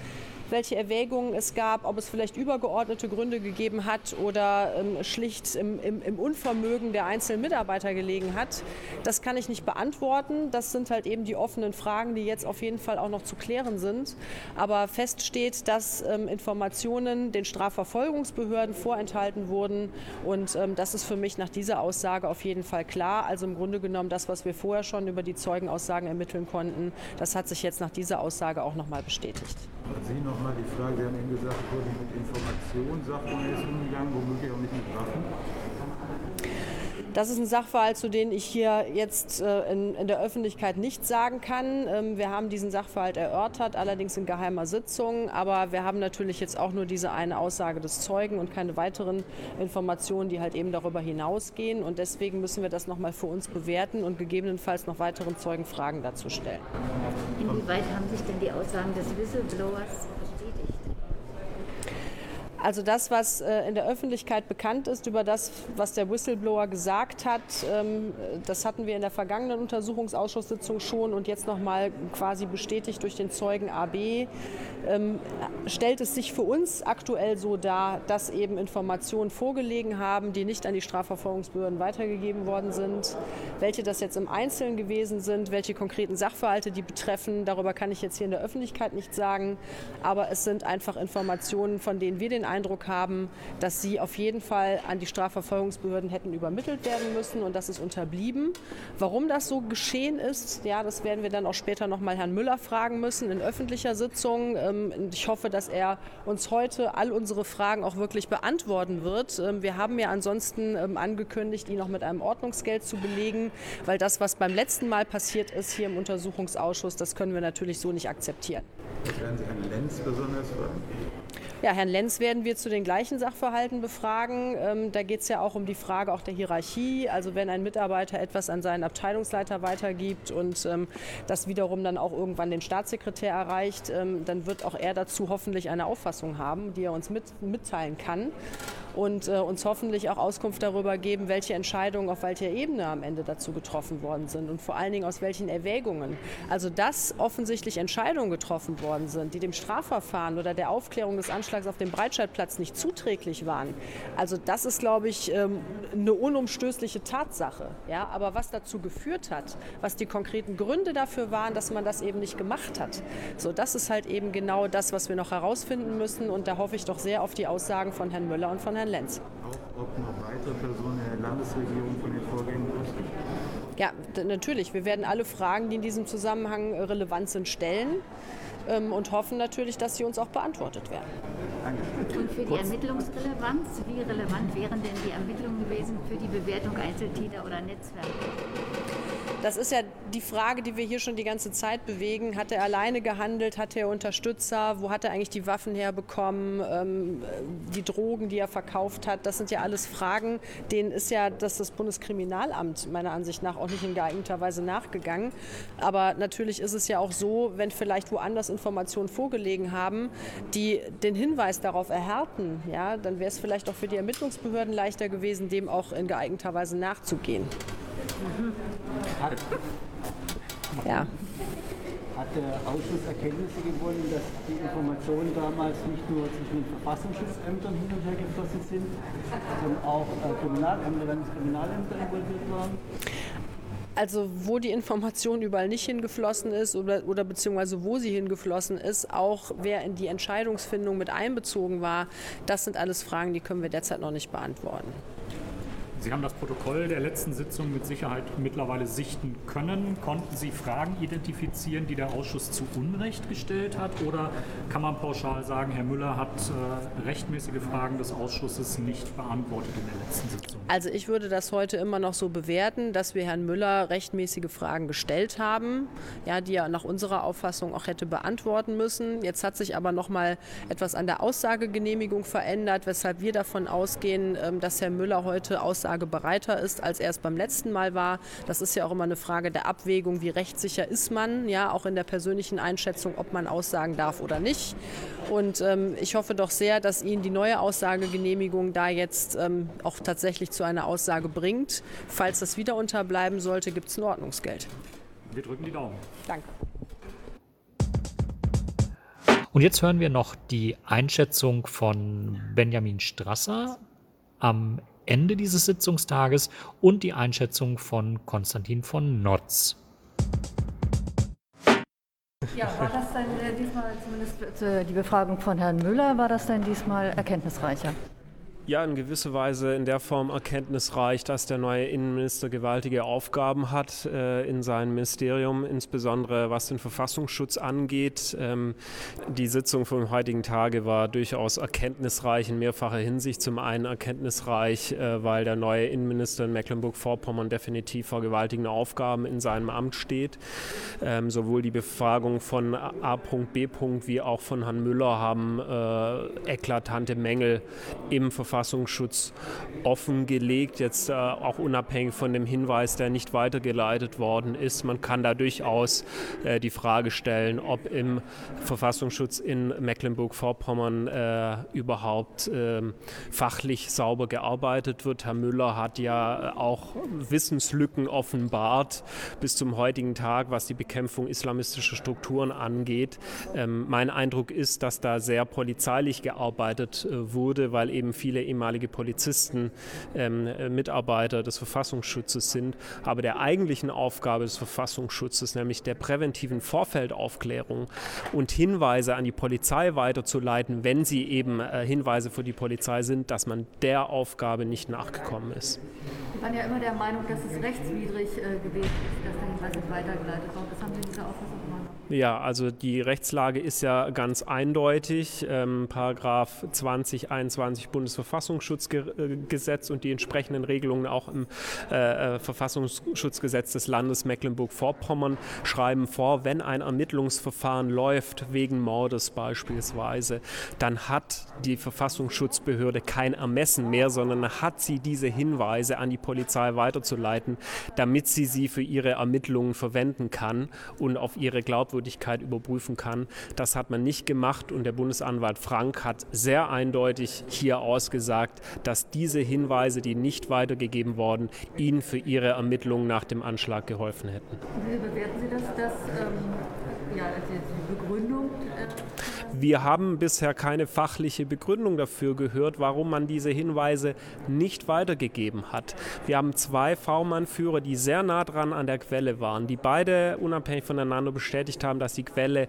welche Erwägungen es gab, ob es vielleicht übergeordnete Gründe gegeben hat oder ähm, schlicht im, im, im, Unvermögen der einzelnen Mitarbeiter gelegen hat. Das kann ich nicht beantworten. Das sind halt eben die offenen Fragen, die jetzt auf jeden Fall auch noch zu klären sind. Aber fest steht, dass ähm, Informationen den Strafverfolgungsbehörden vorenthalten wurden. Und ähm, das ist für mich nach dieser Aussage auf jeden Fall klar. Also im Grunde genommen das, was wir vorher schon über die Zeugenaussagen ermitteln konnten, das hat sich jetzt nach dieser Aussage auch noch mal bestätigt. Sie noch mal die Frage, Sie haben eben gesagt, wurde mit Informationen, Sachverhalt umgegangen, womöglich auch nicht mit Waffen. Das ist ein Sachverhalt, zu dem ich hier jetzt äh, in, in, der Öffentlichkeit nichts sagen kann. Ähm, wir haben diesen Sachverhalt erörtert, allerdings in geheimer Sitzung. Aber wir haben natürlich jetzt auch nur diese eine Aussage des Zeugen und keine weiteren Informationen, die halt eben darüber hinausgehen. Und deswegen müssen wir das nochmal für uns bewerten und gegebenenfalls noch weiteren Zeugen Fragen dazu stellen. Inwieweit haben sich denn die Aussagen des Whistleblowers also das, was äh, in der Öffentlichkeit bekannt ist über das, was der Whistleblower gesagt hat, ähm, das hatten wir in der vergangenen Untersuchungsausschusssitzung schon und jetzt nochmal quasi bestätigt durch den Zeugen AB, ähm, stellt es sich für uns aktuell so dar, dass eben Informationen vorgelegen haben, die nicht an die Strafverfolgungsbehörden weitergegeben worden sind. Welche das jetzt im Einzelnen gewesen sind, welche konkreten Sachverhalte die betreffen, darüber kann ich jetzt hier in der Öffentlichkeit nicht sagen. Aber es sind einfach Informationen, von denen wir den Eindruck haben, dass sie auf jeden Fall an die Strafverfolgungsbehörden hätten übermittelt werden müssen und das ist unterblieben. Warum das so geschehen ist, ja, das werden wir dann auch später noch mal Herrn Müller fragen müssen in öffentlicher Sitzung. Ähm, ich hoffe, dass er uns heute all unsere Fragen auch wirklich beantworten wird. Ähm, wir haben ja ansonsten ähm, angekündigt, ihn noch mit einem Ordnungsgeld zu belegen, weil das, was beim letzten Mal passiert ist hier im Untersuchungsausschuss, das können wir natürlich so nicht akzeptieren. Werden Sie Herrn Lenz besonders fragen? Ja, Herrn Lenz werden wir zu den gleichen Sachverhalten befragen. Ähm, da geht es ja auch um die Frage auch der Hierarchie. Also wenn ein Mitarbeiter etwas an seinen Abteilungsleiter weitergibt und ähm, das wiederum dann auch irgendwann den Staatssekretär erreicht, ähm, dann wird auch er dazu hoffentlich eine Auffassung haben, die er uns mit, mitteilen kann und äh, uns hoffentlich auch Auskunft darüber geben, welche Entscheidungen auf welcher Ebene am Ende dazu getroffen worden sind und vor allen Dingen aus welchen Erwägungen. Also dass offensichtlich Entscheidungen getroffen worden sind, die dem Strafverfahren oder der Aufklärung des Anschlags auf dem Breitscheidplatz nicht zuträglich waren. Also das ist, glaube ich, ähm, eine unumstößliche Tatsache. Ja? Aber was dazu geführt hat, was die konkreten Gründe dafür waren, dass man das eben nicht gemacht hat, so das ist halt eben genau das, was wir noch herausfinden müssen. Und da hoffe ich doch sehr auf die Aussagen von Herrn Müller und von Herrn Lenz. Auch ob noch weitere Personen in der Landesregierung von den Vorgängen wussten? Ja, natürlich. Wir werden alle Fragen, die in diesem Zusammenhang äh, relevant sind, stellen ähm, und hoffen natürlich, dass sie uns auch beantwortet werden. Danke. Und für die Ermittlungsrelevanz, wie relevant wären denn die Ermittlungen gewesen für die Bewertung Einzeltäter oder Netzwerke? Das ist ja die Frage, die wir hier schon die ganze Zeit bewegen. Hat er alleine gehandelt? Hat er Unterstützer? Wo hat er eigentlich die Waffen herbekommen? Ähm, die Drogen, die er verkauft hat? Das sind ja alles Fragen, denen ist ja das, das Bundeskriminalamt meiner Ansicht nach auch nicht in geeigneter Weise nachgegangen. Aber natürlich ist es ja auch so, wenn vielleicht woanders Informationen vorgelegen haben, die den Hinweis darauf erhärten, ja, dann wäre es vielleicht auch für die Ermittlungsbehörden leichter gewesen, dem auch in geeigneter Weise nachzugehen. Hat, ja. hat der Ausschuss Erkenntnisse gewonnen, dass die Informationen damals nicht nur zwischen den Verfassungsschutzämtern hin und her geflossen sind, sondern auch äh, Kriminalämter, Kriminalämter involviert waren? Also wo die Information überall nicht hingeflossen ist oder, oder beziehungsweise wo sie hingeflossen ist, auch wer in die Entscheidungsfindung mit einbezogen war, das sind alles Fragen, die können wir derzeit noch nicht beantworten. Sie haben das Protokoll der letzten Sitzung mit Sicherheit mittlerweile sichten können. Konnten Sie Fragen identifizieren, die der Ausschuss zu Unrecht gestellt hat? Oder kann man pauschal sagen, Herr Müller hat äh, rechtmäßige Fragen des Ausschusses nicht beantwortet in der letzten Sitzung? Also ich würde das heute immer noch so bewerten, dass wir Herrn Müller rechtmäßige Fragen gestellt haben, ja, die er nach unserer Auffassung auch hätte beantworten müssen. Jetzt hat sich aber noch mal etwas an der Aussagegenehmigung verändert, weshalb wir davon ausgehen, ähm, dass Herr Müller heute Aussagen bereiter ist, als er es beim letzten Mal war. Das ist ja auch immer eine Frage der Abwägung, wie rechtssicher ist man, ja, auch in der persönlichen Einschätzung, ob man aussagen darf oder nicht. Und ähm, ich hoffe doch sehr, dass Ihnen die neue Aussagegenehmigung da jetzt ähm, auch tatsächlich zu einer Aussage bringt. Falls das wieder unterbleiben sollte, gibt es ein Ordnungsgeld. Wir drücken die Daumen. Danke. Und jetzt hören wir noch die Einschätzung von Benjamin Strasser am Ende dieses Sitzungstages und die Einschätzung von Konstantin von Notz. Ja, war das denn äh, diesmal zumindest die Befragung von Herrn Müller, war das denn diesmal erkenntnisreicher? Ja in gewisser Weise in der Form erkenntnisreich, dass der neue Innenminister gewaltige Aufgaben hat äh, in seinem Ministerium, insbesondere was den Verfassungsschutz angeht. Ähm, die Sitzung vom heutigen Tage war durchaus erkenntnisreich in mehrfacher Hinsicht. Zum einen erkenntnisreich, äh, weil der neue Innenminister in Mecklenburg-Vorpommern definitiv vor gewaltigen Aufgaben in seinem Amt steht. Ähm, sowohl die Befragung von A.B. wie auch von Herrn Müller haben äh, eklatante Mängel im Verfassungsschutz Verfassungsschutz offengelegt, jetzt äh, auch unabhängig von dem Hinweis, der nicht weitergeleitet worden ist. Man kann da durchaus äh, die Frage stellen, ob im Verfassungsschutz in Mecklenburg-Vorpommern äh, überhaupt ähm, fachlich sauber gearbeitet wird. Herr Müller hat ja auch Wissenslücken offenbart bis zum heutigen Tag, was die Bekämpfung islamistischer Strukturen angeht. Ähm, mein Eindruck ist, dass da sehr polizeilich gearbeitet äh, wurde, weil eben viele ehemalige Polizisten ähm, äh, Mitarbeiter des Verfassungsschutzes sind. Aber der eigentlichen Aufgabe des Verfassungsschutzes, nämlich der präventiven Vorfeldaufklärung und Hinweise an die Polizei weiterzuleiten, wenn sie eben äh, Hinweise für die Polizei sind, dass man der Aufgabe nicht nachgekommen ist. Wir waren ja immer der Meinung, dass es rechtswidrig äh, gewesen ist, dass der Hinweis nicht weitergeleitet wurde. Was haben Sie in dieser Auffassung? Ja, also die Rechtslage ist ja ganz eindeutig. Ähm, Paragraph 2021 Bundesverfassungsschutzgesetz und die entsprechenden Regelungen auch im äh, äh, Verfassungsschutzgesetz des Landes Mecklenburg-Vorpommern schreiben vor, wenn ein Ermittlungsverfahren läuft wegen Mordes beispielsweise, dann hat die Verfassungsschutzbehörde kein Ermessen mehr, sondern hat sie diese Hinweise an die Polizei weiterzuleiten, damit sie sie für ihre Ermittlungen verwenden kann und auf ihre Glaubwürdigkeit Glaubwürdigkeit überprüfen kann. Das hat man nicht gemacht und der Bundesanwalt Frank hat sehr eindeutig hier ausgesagt, dass diese Hinweise, die nicht weitergegeben wurden, Ihnen für Ihre Ermittlungen nach dem Anschlag geholfen hätten. Wie bewerten Sie das, dass ähm, ja, die Begründung? Äh wir haben bisher keine fachliche Begründung dafür gehört, warum man diese Hinweise nicht weitergegeben hat. Wir haben zwei V-Mann-Führer, die sehr nah dran an der Quelle waren, die beide unabhängig voneinander bestätigt haben, dass die Quelle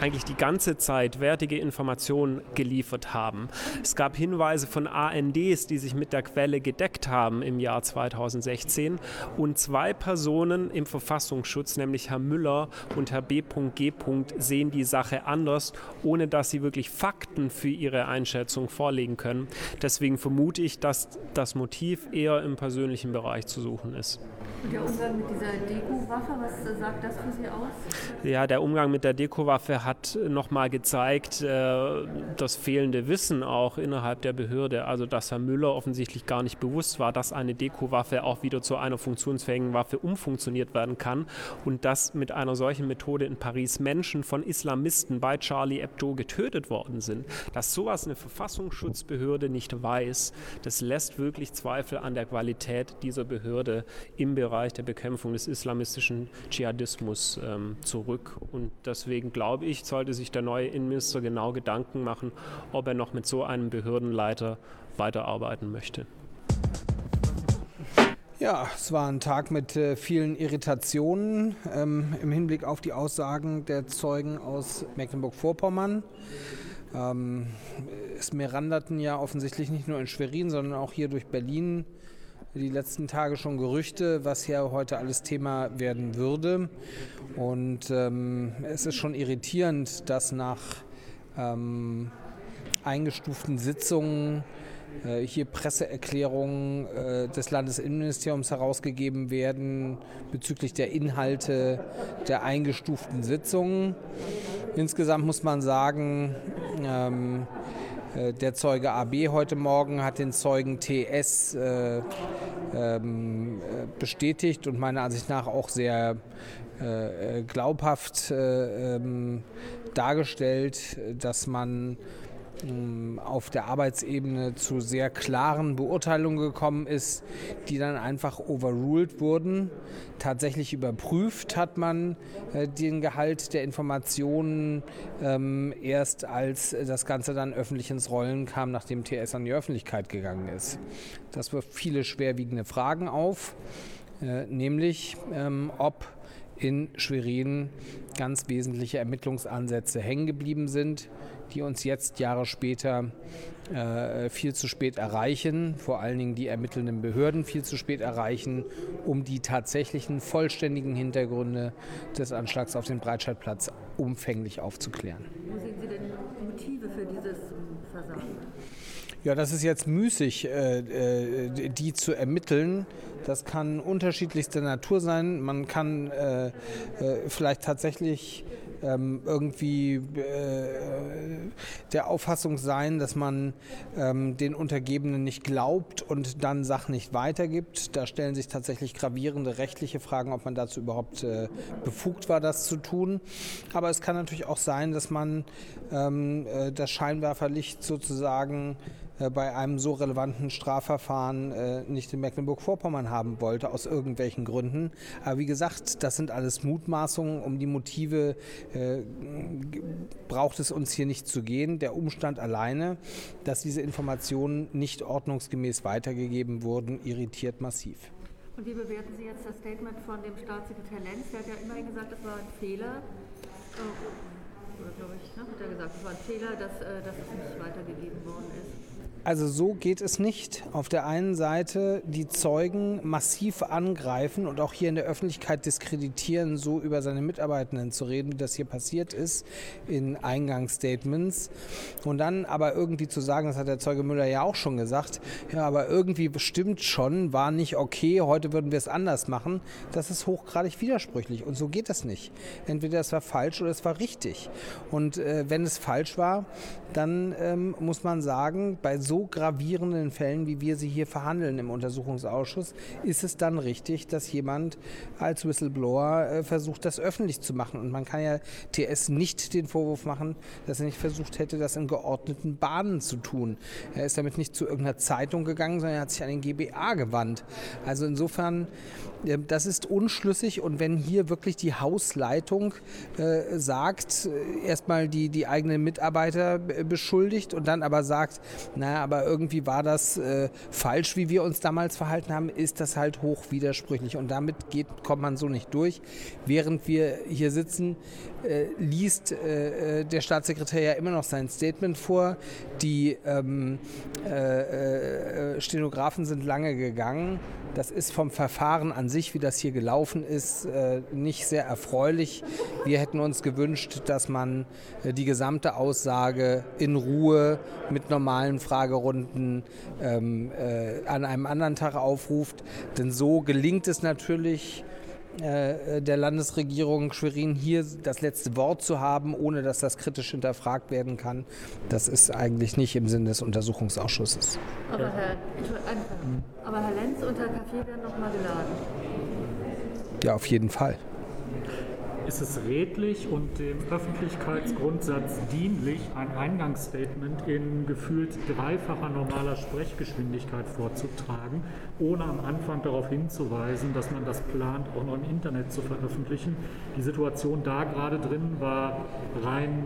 eigentlich die ganze Zeit wertige Informationen geliefert haben. Es gab Hinweise von ANDs, die sich mit der Quelle gedeckt haben im Jahr 2016 und zwei Personen im Verfassungsschutz, nämlich Herr Müller und Herr B.G. sehen die Sache anders, ohne dass sie wirklich Fakten für ihre Einschätzung vorlegen können. Deswegen vermute ich, dass das Motiv eher im persönlichen Bereich zu suchen ist. Der Umgang mit dieser Deko-Waffe, was sagt das für Sie aus? Ja, der Umgang mit der Deko-Waffe hat nochmal gezeigt, äh, das fehlende Wissen auch innerhalb der Behörde. Also, dass Herr Müller offensichtlich gar nicht bewusst war, dass eine Deko-Waffe auch wieder zu einer funktionsfähigen Waffe umfunktioniert werden kann und dass mit einer solchen Methode in Paris Menschen von Islamisten bei Charlie Hebdo getötet worden sind. Dass sowas eine Verfassungsschutzbehörde nicht weiß, das lässt wirklich Zweifel an der Qualität dieser Behörde im Bereich Bereich der Bekämpfung des islamistischen Dschihadismus ähm, zurück. Und deswegen glaube ich, sollte sich der neue Innenminister genau Gedanken machen, ob er noch mit so einem Behördenleiter weiterarbeiten möchte. Ja, es war ein Tag mit äh, vielen Irritationen ähm, im Hinblick auf die Aussagen der Zeugen aus Mecklenburg-Vorpommern. Ähm, es meranderten ja offensichtlich nicht nur in Schwerin, sondern auch hier durch Berlin die letzten Tage schon Gerüchte, was ja heute alles Thema werden würde. Und ähm, es ist schon irritierend, dass nach ähm, eingestuften Sitzungen äh, hier Presseerklärungen äh, des Landesinnenministeriums herausgegeben werden bezüglich der Inhalte der eingestuften Sitzungen. Insgesamt muss man sagen, ähm, äh, der Zeuge AB heute Morgen hat den Zeugen TS äh, ähm, bestätigt und meiner Ansicht nach auch sehr äh, glaubhaft äh, ähm, dargestellt, dass man auf der Arbeitsebene zu sehr klaren Beurteilungen gekommen ist, die dann einfach overruled wurden. Tatsächlich überprüft hat man äh, den Gehalt der Informationen ähm, erst als das Ganze dann öffentlich ins Rollen kam, nachdem TS an die Öffentlichkeit gegangen ist. Das wirft viele schwerwiegende Fragen auf, äh, nämlich ähm, ob in Schwerin ganz wesentliche Ermittlungsansätze hängen geblieben sind, die uns jetzt Jahre später äh, viel zu spät erreichen, vor allen Dingen die ermittelnden Behörden viel zu spät erreichen, um die tatsächlichen vollständigen Hintergründe des Anschlags auf den Breitscheidplatz umfänglich aufzuklären. Wo sehen Sie denn Motive für dieses Versagen? Ja, das ist jetzt müßig, äh, äh, die zu ermitteln. Das kann unterschiedlichster Natur sein. Man kann äh, vielleicht tatsächlich ähm, irgendwie der Auffassung sein, dass man ähm, den Untergebenen nicht glaubt und dann Sachen nicht weitergibt. Da stellen sich tatsächlich gravierende rechtliche Fragen, ob man dazu überhaupt befugt war, das zu tun. Aber es kann natürlich auch sein, dass man ähm, das Scheinwerferlicht sozusagen äh, bei einem so relevanten Strafverfahren äh, nicht in Mecklenburg-Vorpommern haben wollte, aus irgendwelchen Gründen. Aber wie gesagt, das sind alles Mutmaßungen. Um die Motive äh, braucht es uns hier nicht zu gehen. Der Umstand alleine, dass diese Informationen nicht ordnungsgemäß weitergegeben wurden, irritiert massiv. Und wie bewerten Sie jetzt das Statement von dem Staatssekretär Lenz? Der hat ja immerhin gesagt, es war ein Fehler. Oder glaube ich, ne, hat er gesagt, es war ein Fehler, dass, dass es nicht weitergegeben worden ist. Also so geht es nicht. Auf der einen Seite die Zeugen massiv angreifen und auch hier in der Öffentlichkeit diskreditieren, so über seine Mitarbeitenden zu reden, wie das hier passiert ist in Eingangsstatements. Und dann aber irgendwie zu sagen, das hat der Zeuge Müller ja auch schon gesagt, ja, aber irgendwie bestimmt schon, war nicht okay, heute würden wir es anders machen. Das ist hochgradig widersprüchlich und so geht das nicht. Entweder es war falsch oder es war richtig. Und äh, wenn es falsch war, dann ähm, muss man sagen, bei so so gravierenden Fällen, wie wir sie hier verhandeln im Untersuchungsausschuss, ist es dann richtig, dass jemand als Whistleblower äh, versucht, das öffentlich zu machen. Und man kann ja TS nicht den Vorwurf machen, dass er nicht versucht hätte, das in geordneten Bahnen zu tun. Er ist damit nicht zu irgendeiner Zeitung gegangen, sondern er hat sich an den GBA gewandt. Also insofern, äh, das ist unschlüssig. Und wenn hier wirklich die Hausleitung äh, sagt, erstmal die, die eigenen Mitarbeiter beschuldigt und dann aber sagt, naja, aber irgendwie war das äh, falsch, wie wir uns damals verhalten haben, ist das halt hoch widersprüchlich. Und damit geht, kommt man so nicht durch. Während wir hier sitzen, äh, liest äh, äh der Staatssekretär ja immer noch sein Statement vor. Die ähm, äh, äh, Stenografen sind lange gegangen. Das ist vom Verfahren an sich, wie das hier gelaufen ist, nicht sehr erfreulich. Wir hätten uns gewünscht, dass man die gesamte Aussage in Ruhe mit normalen Fragen Fragerunden ähm, äh, an einem anderen Tag aufruft. Denn so gelingt es natürlich, äh, der Landesregierung Schwerin hier das letzte Wort zu haben, ohne dass das kritisch hinterfragt werden kann. Das ist eigentlich nicht im Sinne des Untersuchungsausschusses. Aber Herr, aber Herr Lenz und Herr Café werden nochmal geladen. Ja, auf jeden Fall ist es redlich und dem Öffentlichkeitsgrundsatz dienlich, ein Eingangsstatement in gefühlt dreifacher normaler Sprechgeschwindigkeit vorzutragen, ohne am Anfang darauf hinzuweisen, dass man das plant, auch noch im Internet zu veröffentlichen. Die Situation da gerade drin war rein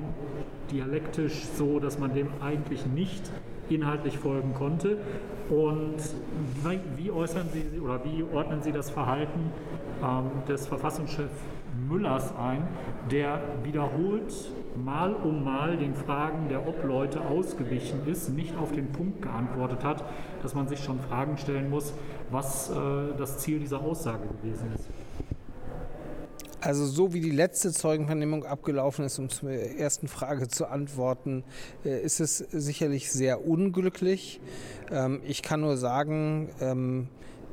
dialektisch so, dass man dem eigentlich nicht inhaltlich folgen konnte. Und wie, äußern Sie oder wie ordnen Sie das Verhalten ähm, des Verfassungschefs Müllers ein, der wiederholt mal um mal den Fragen der Obleute ausgewichen ist, nicht auf den Punkt geantwortet hat, dass man sich schon Fragen stellen muss, was äh, das Ziel dieser Aussage gewesen ist. Also so wie die letzte Zeugenvernehmung abgelaufen ist, um zur ersten Frage zu antworten, äh, ist es sicherlich sehr unglücklich. Ähm, ich kann nur sagen, ähm,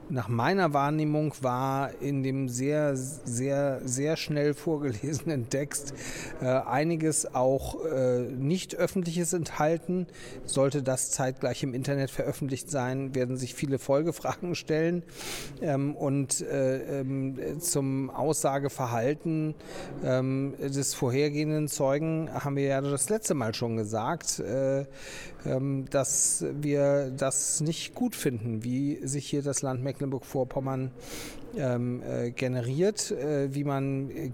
nach meiner Wahrnehmung war in dem sehr, sehr, sehr schnell vorgelesenen Text äh, einiges auch äh, nicht öffentliches enthalten. Sollte das zeitgleich im Internet veröffentlicht sein, werden sich viele Folgefragen stellen. Ähm, und äh, ähm, zum Aussageverhalten ähm, des vorhergehenden Zeugen haben wir ja das letzte Mal schon gesagt. Äh, dass wir das nicht gut finden, wie sich hier das Land Mecklenburg-Vorpommern ähm, äh, generiert, äh, wie man äh,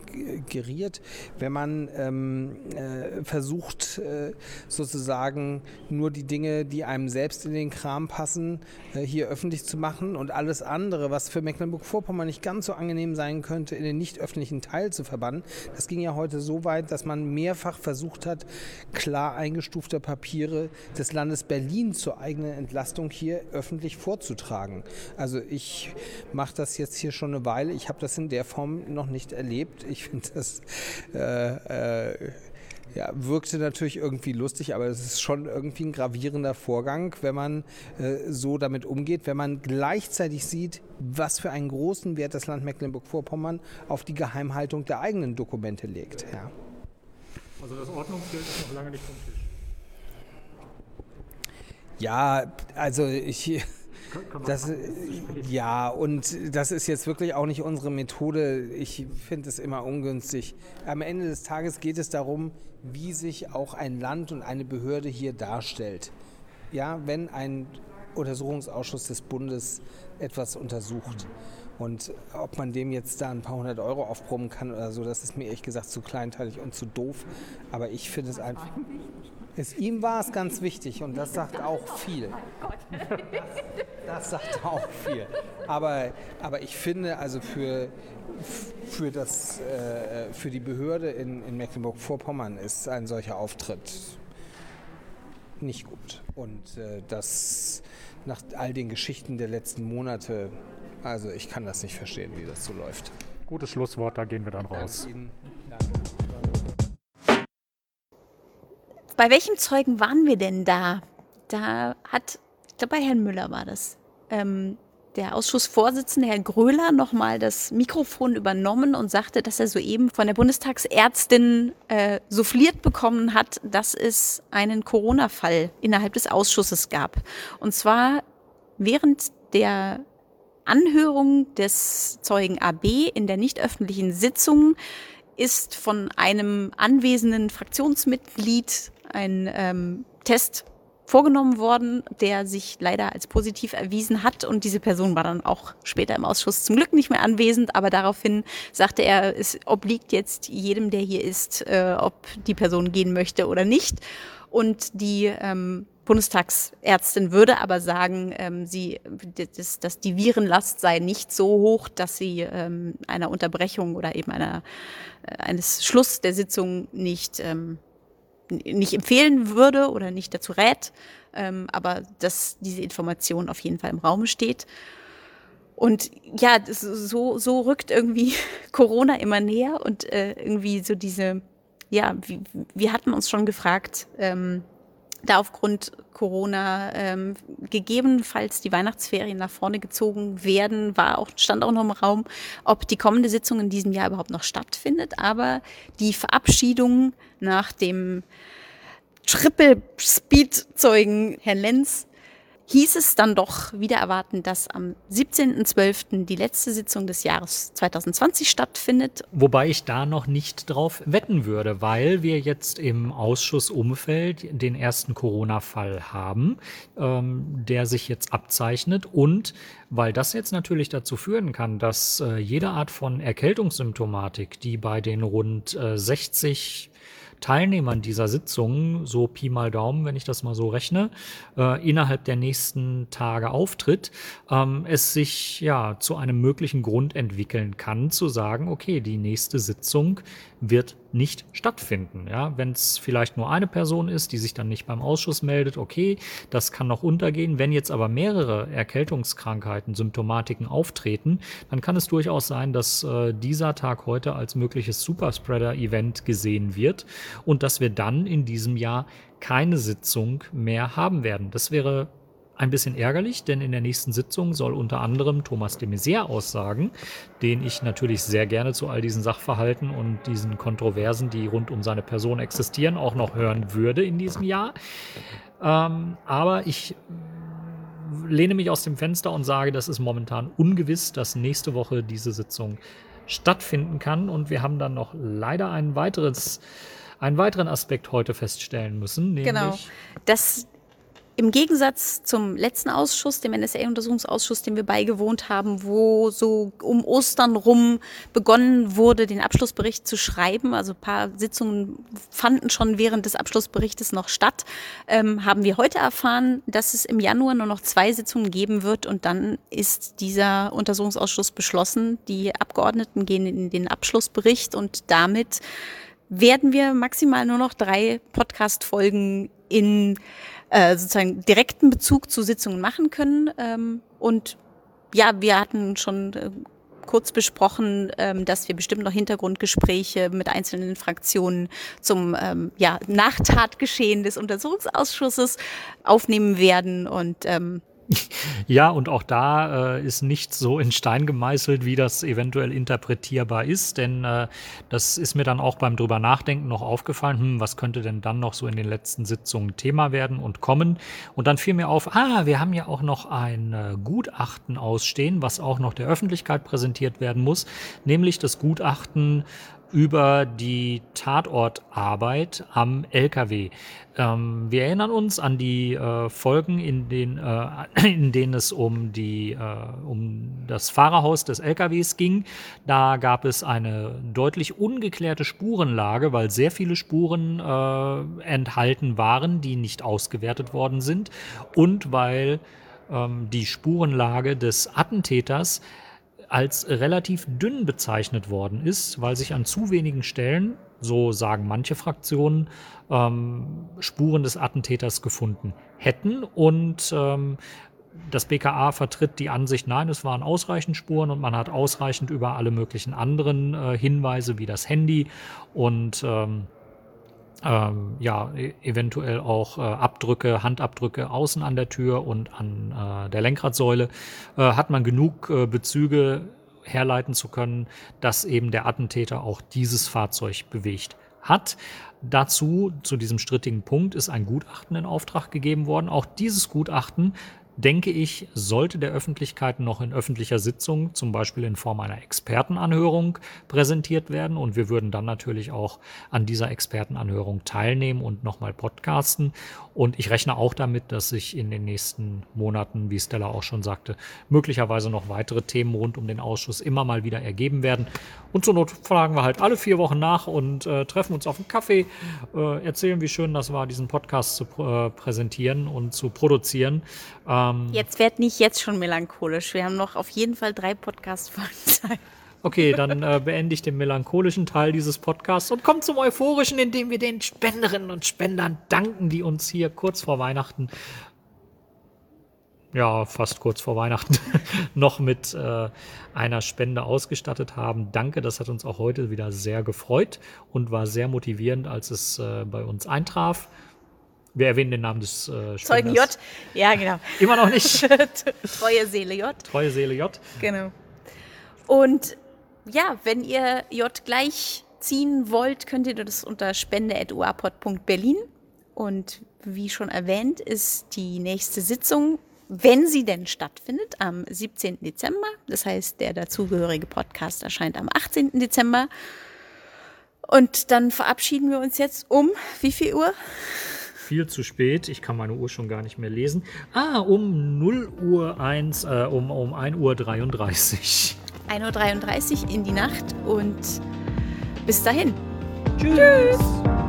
geriert, wenn man ähm, äh, versucht, äh, sozusagen nur die Dinge, die einem selbst in den Kram passen, äh, hier öffentlich zu machen und alles andere, was für Mecklenburg-Vorpommern nicht ganz so angenehm sein könnte, in den nicht öffentlichen Teil zu verbannen. Das ging ja heute so weit, dass man mehrfach versucht hat, klar eingestufte Papiere des Landes Berlin zur eigenen Entlastung hier öffentlich vorzutragen. Also ich mache das jetzt hier schon eine Weile. Ich habe das in der Form noch nicht erlebt. Ich finde das äh, äh, ja, wirkte natürlich irgendwie lustig, aber es ist schon irgendwie ein gravierender Vorgang, wenn man äh, so damit umgeht, wenn man gleichzeitig sieht, was für einen großen Wert das Land Mecklenburg-Vorpommern auf die Geheimhaltung der eigenen Dokumente legt. Ja. Also das Ordnungsgeld ist noch lange nicht vom Tisch. Ja, also ich das, ja, und das ist jetzt wirklich auch nicht unsere Methode. Ich finde es immer ungünstig. Am Ende des Tages geht es darum, wie sich auch ein Land und eine Behörde hier darstellt. Ja, wenn ein Untersuchungsausschuss des Bundes etwas untersucht. Und ob man dem jetzt da ein paar hundert Euro aufproben kann oder so, das ist mir ehrlich gesagt zu kleinteilig und zu doof. Aber ich finde es einfach. Es, ihm war es ganz wichtig und das sagt auch viel. Das, das sagt auch viel. Aber, aber ich finde, also für, für, das, äh, für die Behörde in, in Mecklenburg-Vorpommern ist ein solcher Auftritt nicht gut. Und äh, das nach all den Geschichten der letzten Monate, also ich kann das nicht verstehen, wie das so läuft. Gutes Schlusswort, da gehen wir dann raus. Danke Ihnen. Danke. Bei welchem Zeugen waren wir denn da? Da hat, ich glaube bei Herrn Müller war das, ähm, der Ausschussvorsitzende, Herr Gröler, nochmal das Mikrofon übernommen und sagte, dass er soeben von der Bundestagsärztin äh, souffliert bekommen hat, dass es einen Corona-Fall innerhalb des Ausschusses gab. Und zwar während der Anhörung des Zeugen AB in der nicht öffentlichen Sitzung ist von einem anwesenden Fraktionsmitglied ein ähm, Test vorgenommen worden, der sich leider als positiv erwiesen hat. Und diese Person war dann auch später im Ausschuss zum Glück nicht mehr anwesend. Aber daraufhin sagte er, es obliegt jetzt jedem, der hier ist, äh, ob die Person gehen möchte oder nicht. Und die ähm, Bundestagsärztin würde aber sagen, ähm, sie, dass, dass die Virenlast sei nicht so hoch, dass sie ähm, einer Unterbrechung oder eben einer, äh, eines Schluss der Sitzung nicht ähm, nicht empfehlen würde oder nicht dazu rät, ähm, aber dass diese Information auf jeden Fall im Raum steht. Und ja, so, so rückt irgendwie Corona immer näher und äh, irgendwie so diese, ja, wir, wir hatten uns schon gefragt, ähm, da aufgrund Corona ähm, gegebenenfalls die Weihnachtsferien nach vorne gezogen werden, war auch, stand auch noch im Raum, ob die kommende Sitzung in diesem Jahr überhaupt noch stattfindet. Aber die Verabschiedung nach dem Triple-Speed-Zeugen Herrn Lenz hieß es dann doch wieder erwarten, dass am 17.12. die letzte Sitzung des Jahres 2020 stattfindet. Wobei ich da noch nicht drauf wetten würde, weil wir jetzt im Ausschussumfeld den ersten Corona-Fall haben, ähm, der sich jetzt abzeichnet und weil das jetzt natürlich dazu führen kann, dass äh, jede Art von Erkältungssymptomatik, die bei den rund äh, 60 Teilnehmern dieser Sitzung, so Pi mal Daumen, wenn ich das mal so rechne, äh, innerhalb der nächsten Tage auftritt, ähm, es sich ja zu einem möglichen Grund entwickeln kann, zu sagen, okay, die nächste Sitzung wird nicht stattfinden. Ja, wenn es vielleicht nur eine Person ist, die sich dann nicht beim Ausschuss meldet, okay, das kann noch untergehen. Wenn jetzt aber mehrere Erkältungskrankheiten, Symptomatiken auftreten, dann kann es durchaus sein, dass äh, dieser Tag heute als mögliches Superspreader-Event gesehen wird und dass wir dann in diesem Jahr keine Sitzung mehr haben werden. Das wäre ein bisschen ärgerlich, denn in der nächsten Sitzung soll unter anderem Thomas de Maizière aussagen, den ich natürlich sehr gerne zu all diesen Sachverhalten und diesen Kontroversen, die rund um seine Person existieren, auch noch hören würde in diesem Jahr. Ähm, aber ich lehne mich aus dem Fenster und sage, das ist momentan ungewiss, dass nächste Woche diese Sitzung stattfinden kann. Und wir haben dann noch leider ein weiteres, einen weiteren Aspekt heute feststellen müssen. genau. Das im Gegensatz zum letzten Ausschuss, dem NSA-Untersuchungsausschuss, dem wir beigewohnt haben, wo so um Ostern rum begonnen wurde, den Abschlussbericht zu schreiben, also paar Sitzungen fanden schon während des Abschlussberichtes noch statt, ähm, haben wir heute erfahren, dass es im Januar nur noch zwei Sitzungen geben wird und dann ist dieser Untersuchungsausschuss beschlossen. Die Abgeordneten gehen in den Abschlussbericht und damit werden wir maximal nur noch drei Podcast-Folgen in äh, sozusagen direkten Bezug zu Sitzungen machen können. Ähm, und ja, wir hatten schon äh, kurz besprochen, ähm, dass wir bestimmt noch Hintergrundgespräche mit einzelnen Fraktionen zum ähm, ja, Nachtatgeschehen des Untersuchungsausschusses aufnehmen werden. Und ähm, ja, und auch da äh, ist nichts so in Stein gemeißelt, wie das eventuell interpretierbar ist, denn äh, das ist mir dann auch beim drüber nachdenken noch aufgefallen, hm, was könnte denn dann noch so in den letzten Sitzungen Thema werden und kommen. Und dann fiel mir auf, ah, wir haben ja auch noch ein äh, Gutachten ausstehen, was auch noch der Öffentlichkeit präsentiert werden muss, nämlich das Gutachten über die Tatortarbeit am LKW. Ähm, wir erinnern uns an die äh, Folgen, in, den, äh, in denen es um, die, äh, um das Fahrerhaus des LKWs ging. Da gab es eine deutlich ungeklärte Spurenlage, weil sehr viele Spuren äh, enthalten waren, die nicht ausgewertet worden sind und weil ähm, die Spurenlage des Attentäters als relativ dünn bezeichnet worden ist, weil sich an zu wenigen Stellen, so sagen manche Fraktionen, ähm, Spuren des Attentäters gefunden hätten. Und ähm, das BKA vertritt die Ansicht, nein, es waren ausreichend Spuren und man hat ausreichend über alle möglichen anderen äh, Hinweise wie das Handy und ähm, ähm, ja, e-, eventuell auch äh, Abdrücke, Handabdrücke außen an der Tür und an äh, der Lenkradsäule, äh, hat man genug äh, Bezüge herleiten zu können, dass eben der Attentäter auch dieses Fahrzeug bewegt hat. Dazu, zu diesem strittigen Punkt, ist ein Gutachten in Auftrag gegeben worden. Auch dieses Gutachten denke ich, sollte der Öffentlichkeit noch in öffentlicher Sitzung, zum Beispiel in Form einer Expertenanhörung, präsentiert werden. Und wir würden dann natürlich auch an dieser Expertenanhörung teilnehmen und nochmal podcasten. Und ich rechne auch damit, dass sich in den nächsten Monaten, wie Stella auch schon sagte, möglicherweise noch weitere Themen rund um den Ausschuss immer mal wieder ergeben werden. Und zur Not fragen wir halt alle vier Wochen nach und äh, treffen uns auf einen Kaffee, äh, erzählen, wie schön das war, diesen Podcast zu äh, präsentieren und zu produzieren. Ähm, jetzt werd nicht jetzt schon melancholisch. Wir haben noch auf jeden Fall drei Podcast-Folgen Zeit. Okay, dann äh, beende ich den melancholischen Teil dieses Podcasts und komme zum euphorischen, indem wir den Spenderinnen und Spendern danken, die uns hier kurz vor Weihnachten, ja, fast kurz vor Weihnachten, noch mit äh, einer Spende ausgestattet haben. Danke, das hat uns auch heute wieder sehr gefreut und war sehr motivierend, als es äh, bei uns eintraf. Wir erwähnen den Namen des äh, Zeugen J. Ja, genau. Immer noch nicht. Treue Seele J. Treue Seele J. Genau. Und ja, wenn ihr J gleich ziehen wollt, könnt ihr das unter spende.uapod.berlin. Und wie schon erwähnt, ist die nächste Sitzung, wenn sie denn stattfindet, am 17. Dezember. Das heißt, der dazugehörige Podcast erscheint am 18. Dezember. Und dann verabschieden wir uns jetzt um wie viel Uhr? Viel zu spät. Ich kann meine Uhr schon gar nicht mehr lesen. Ah, um 0 Uhr 1, äh, um, um 1 Uhr 33. 1.33 Uhr in die Nacht und bis dahin. Tschüss. Tschüss.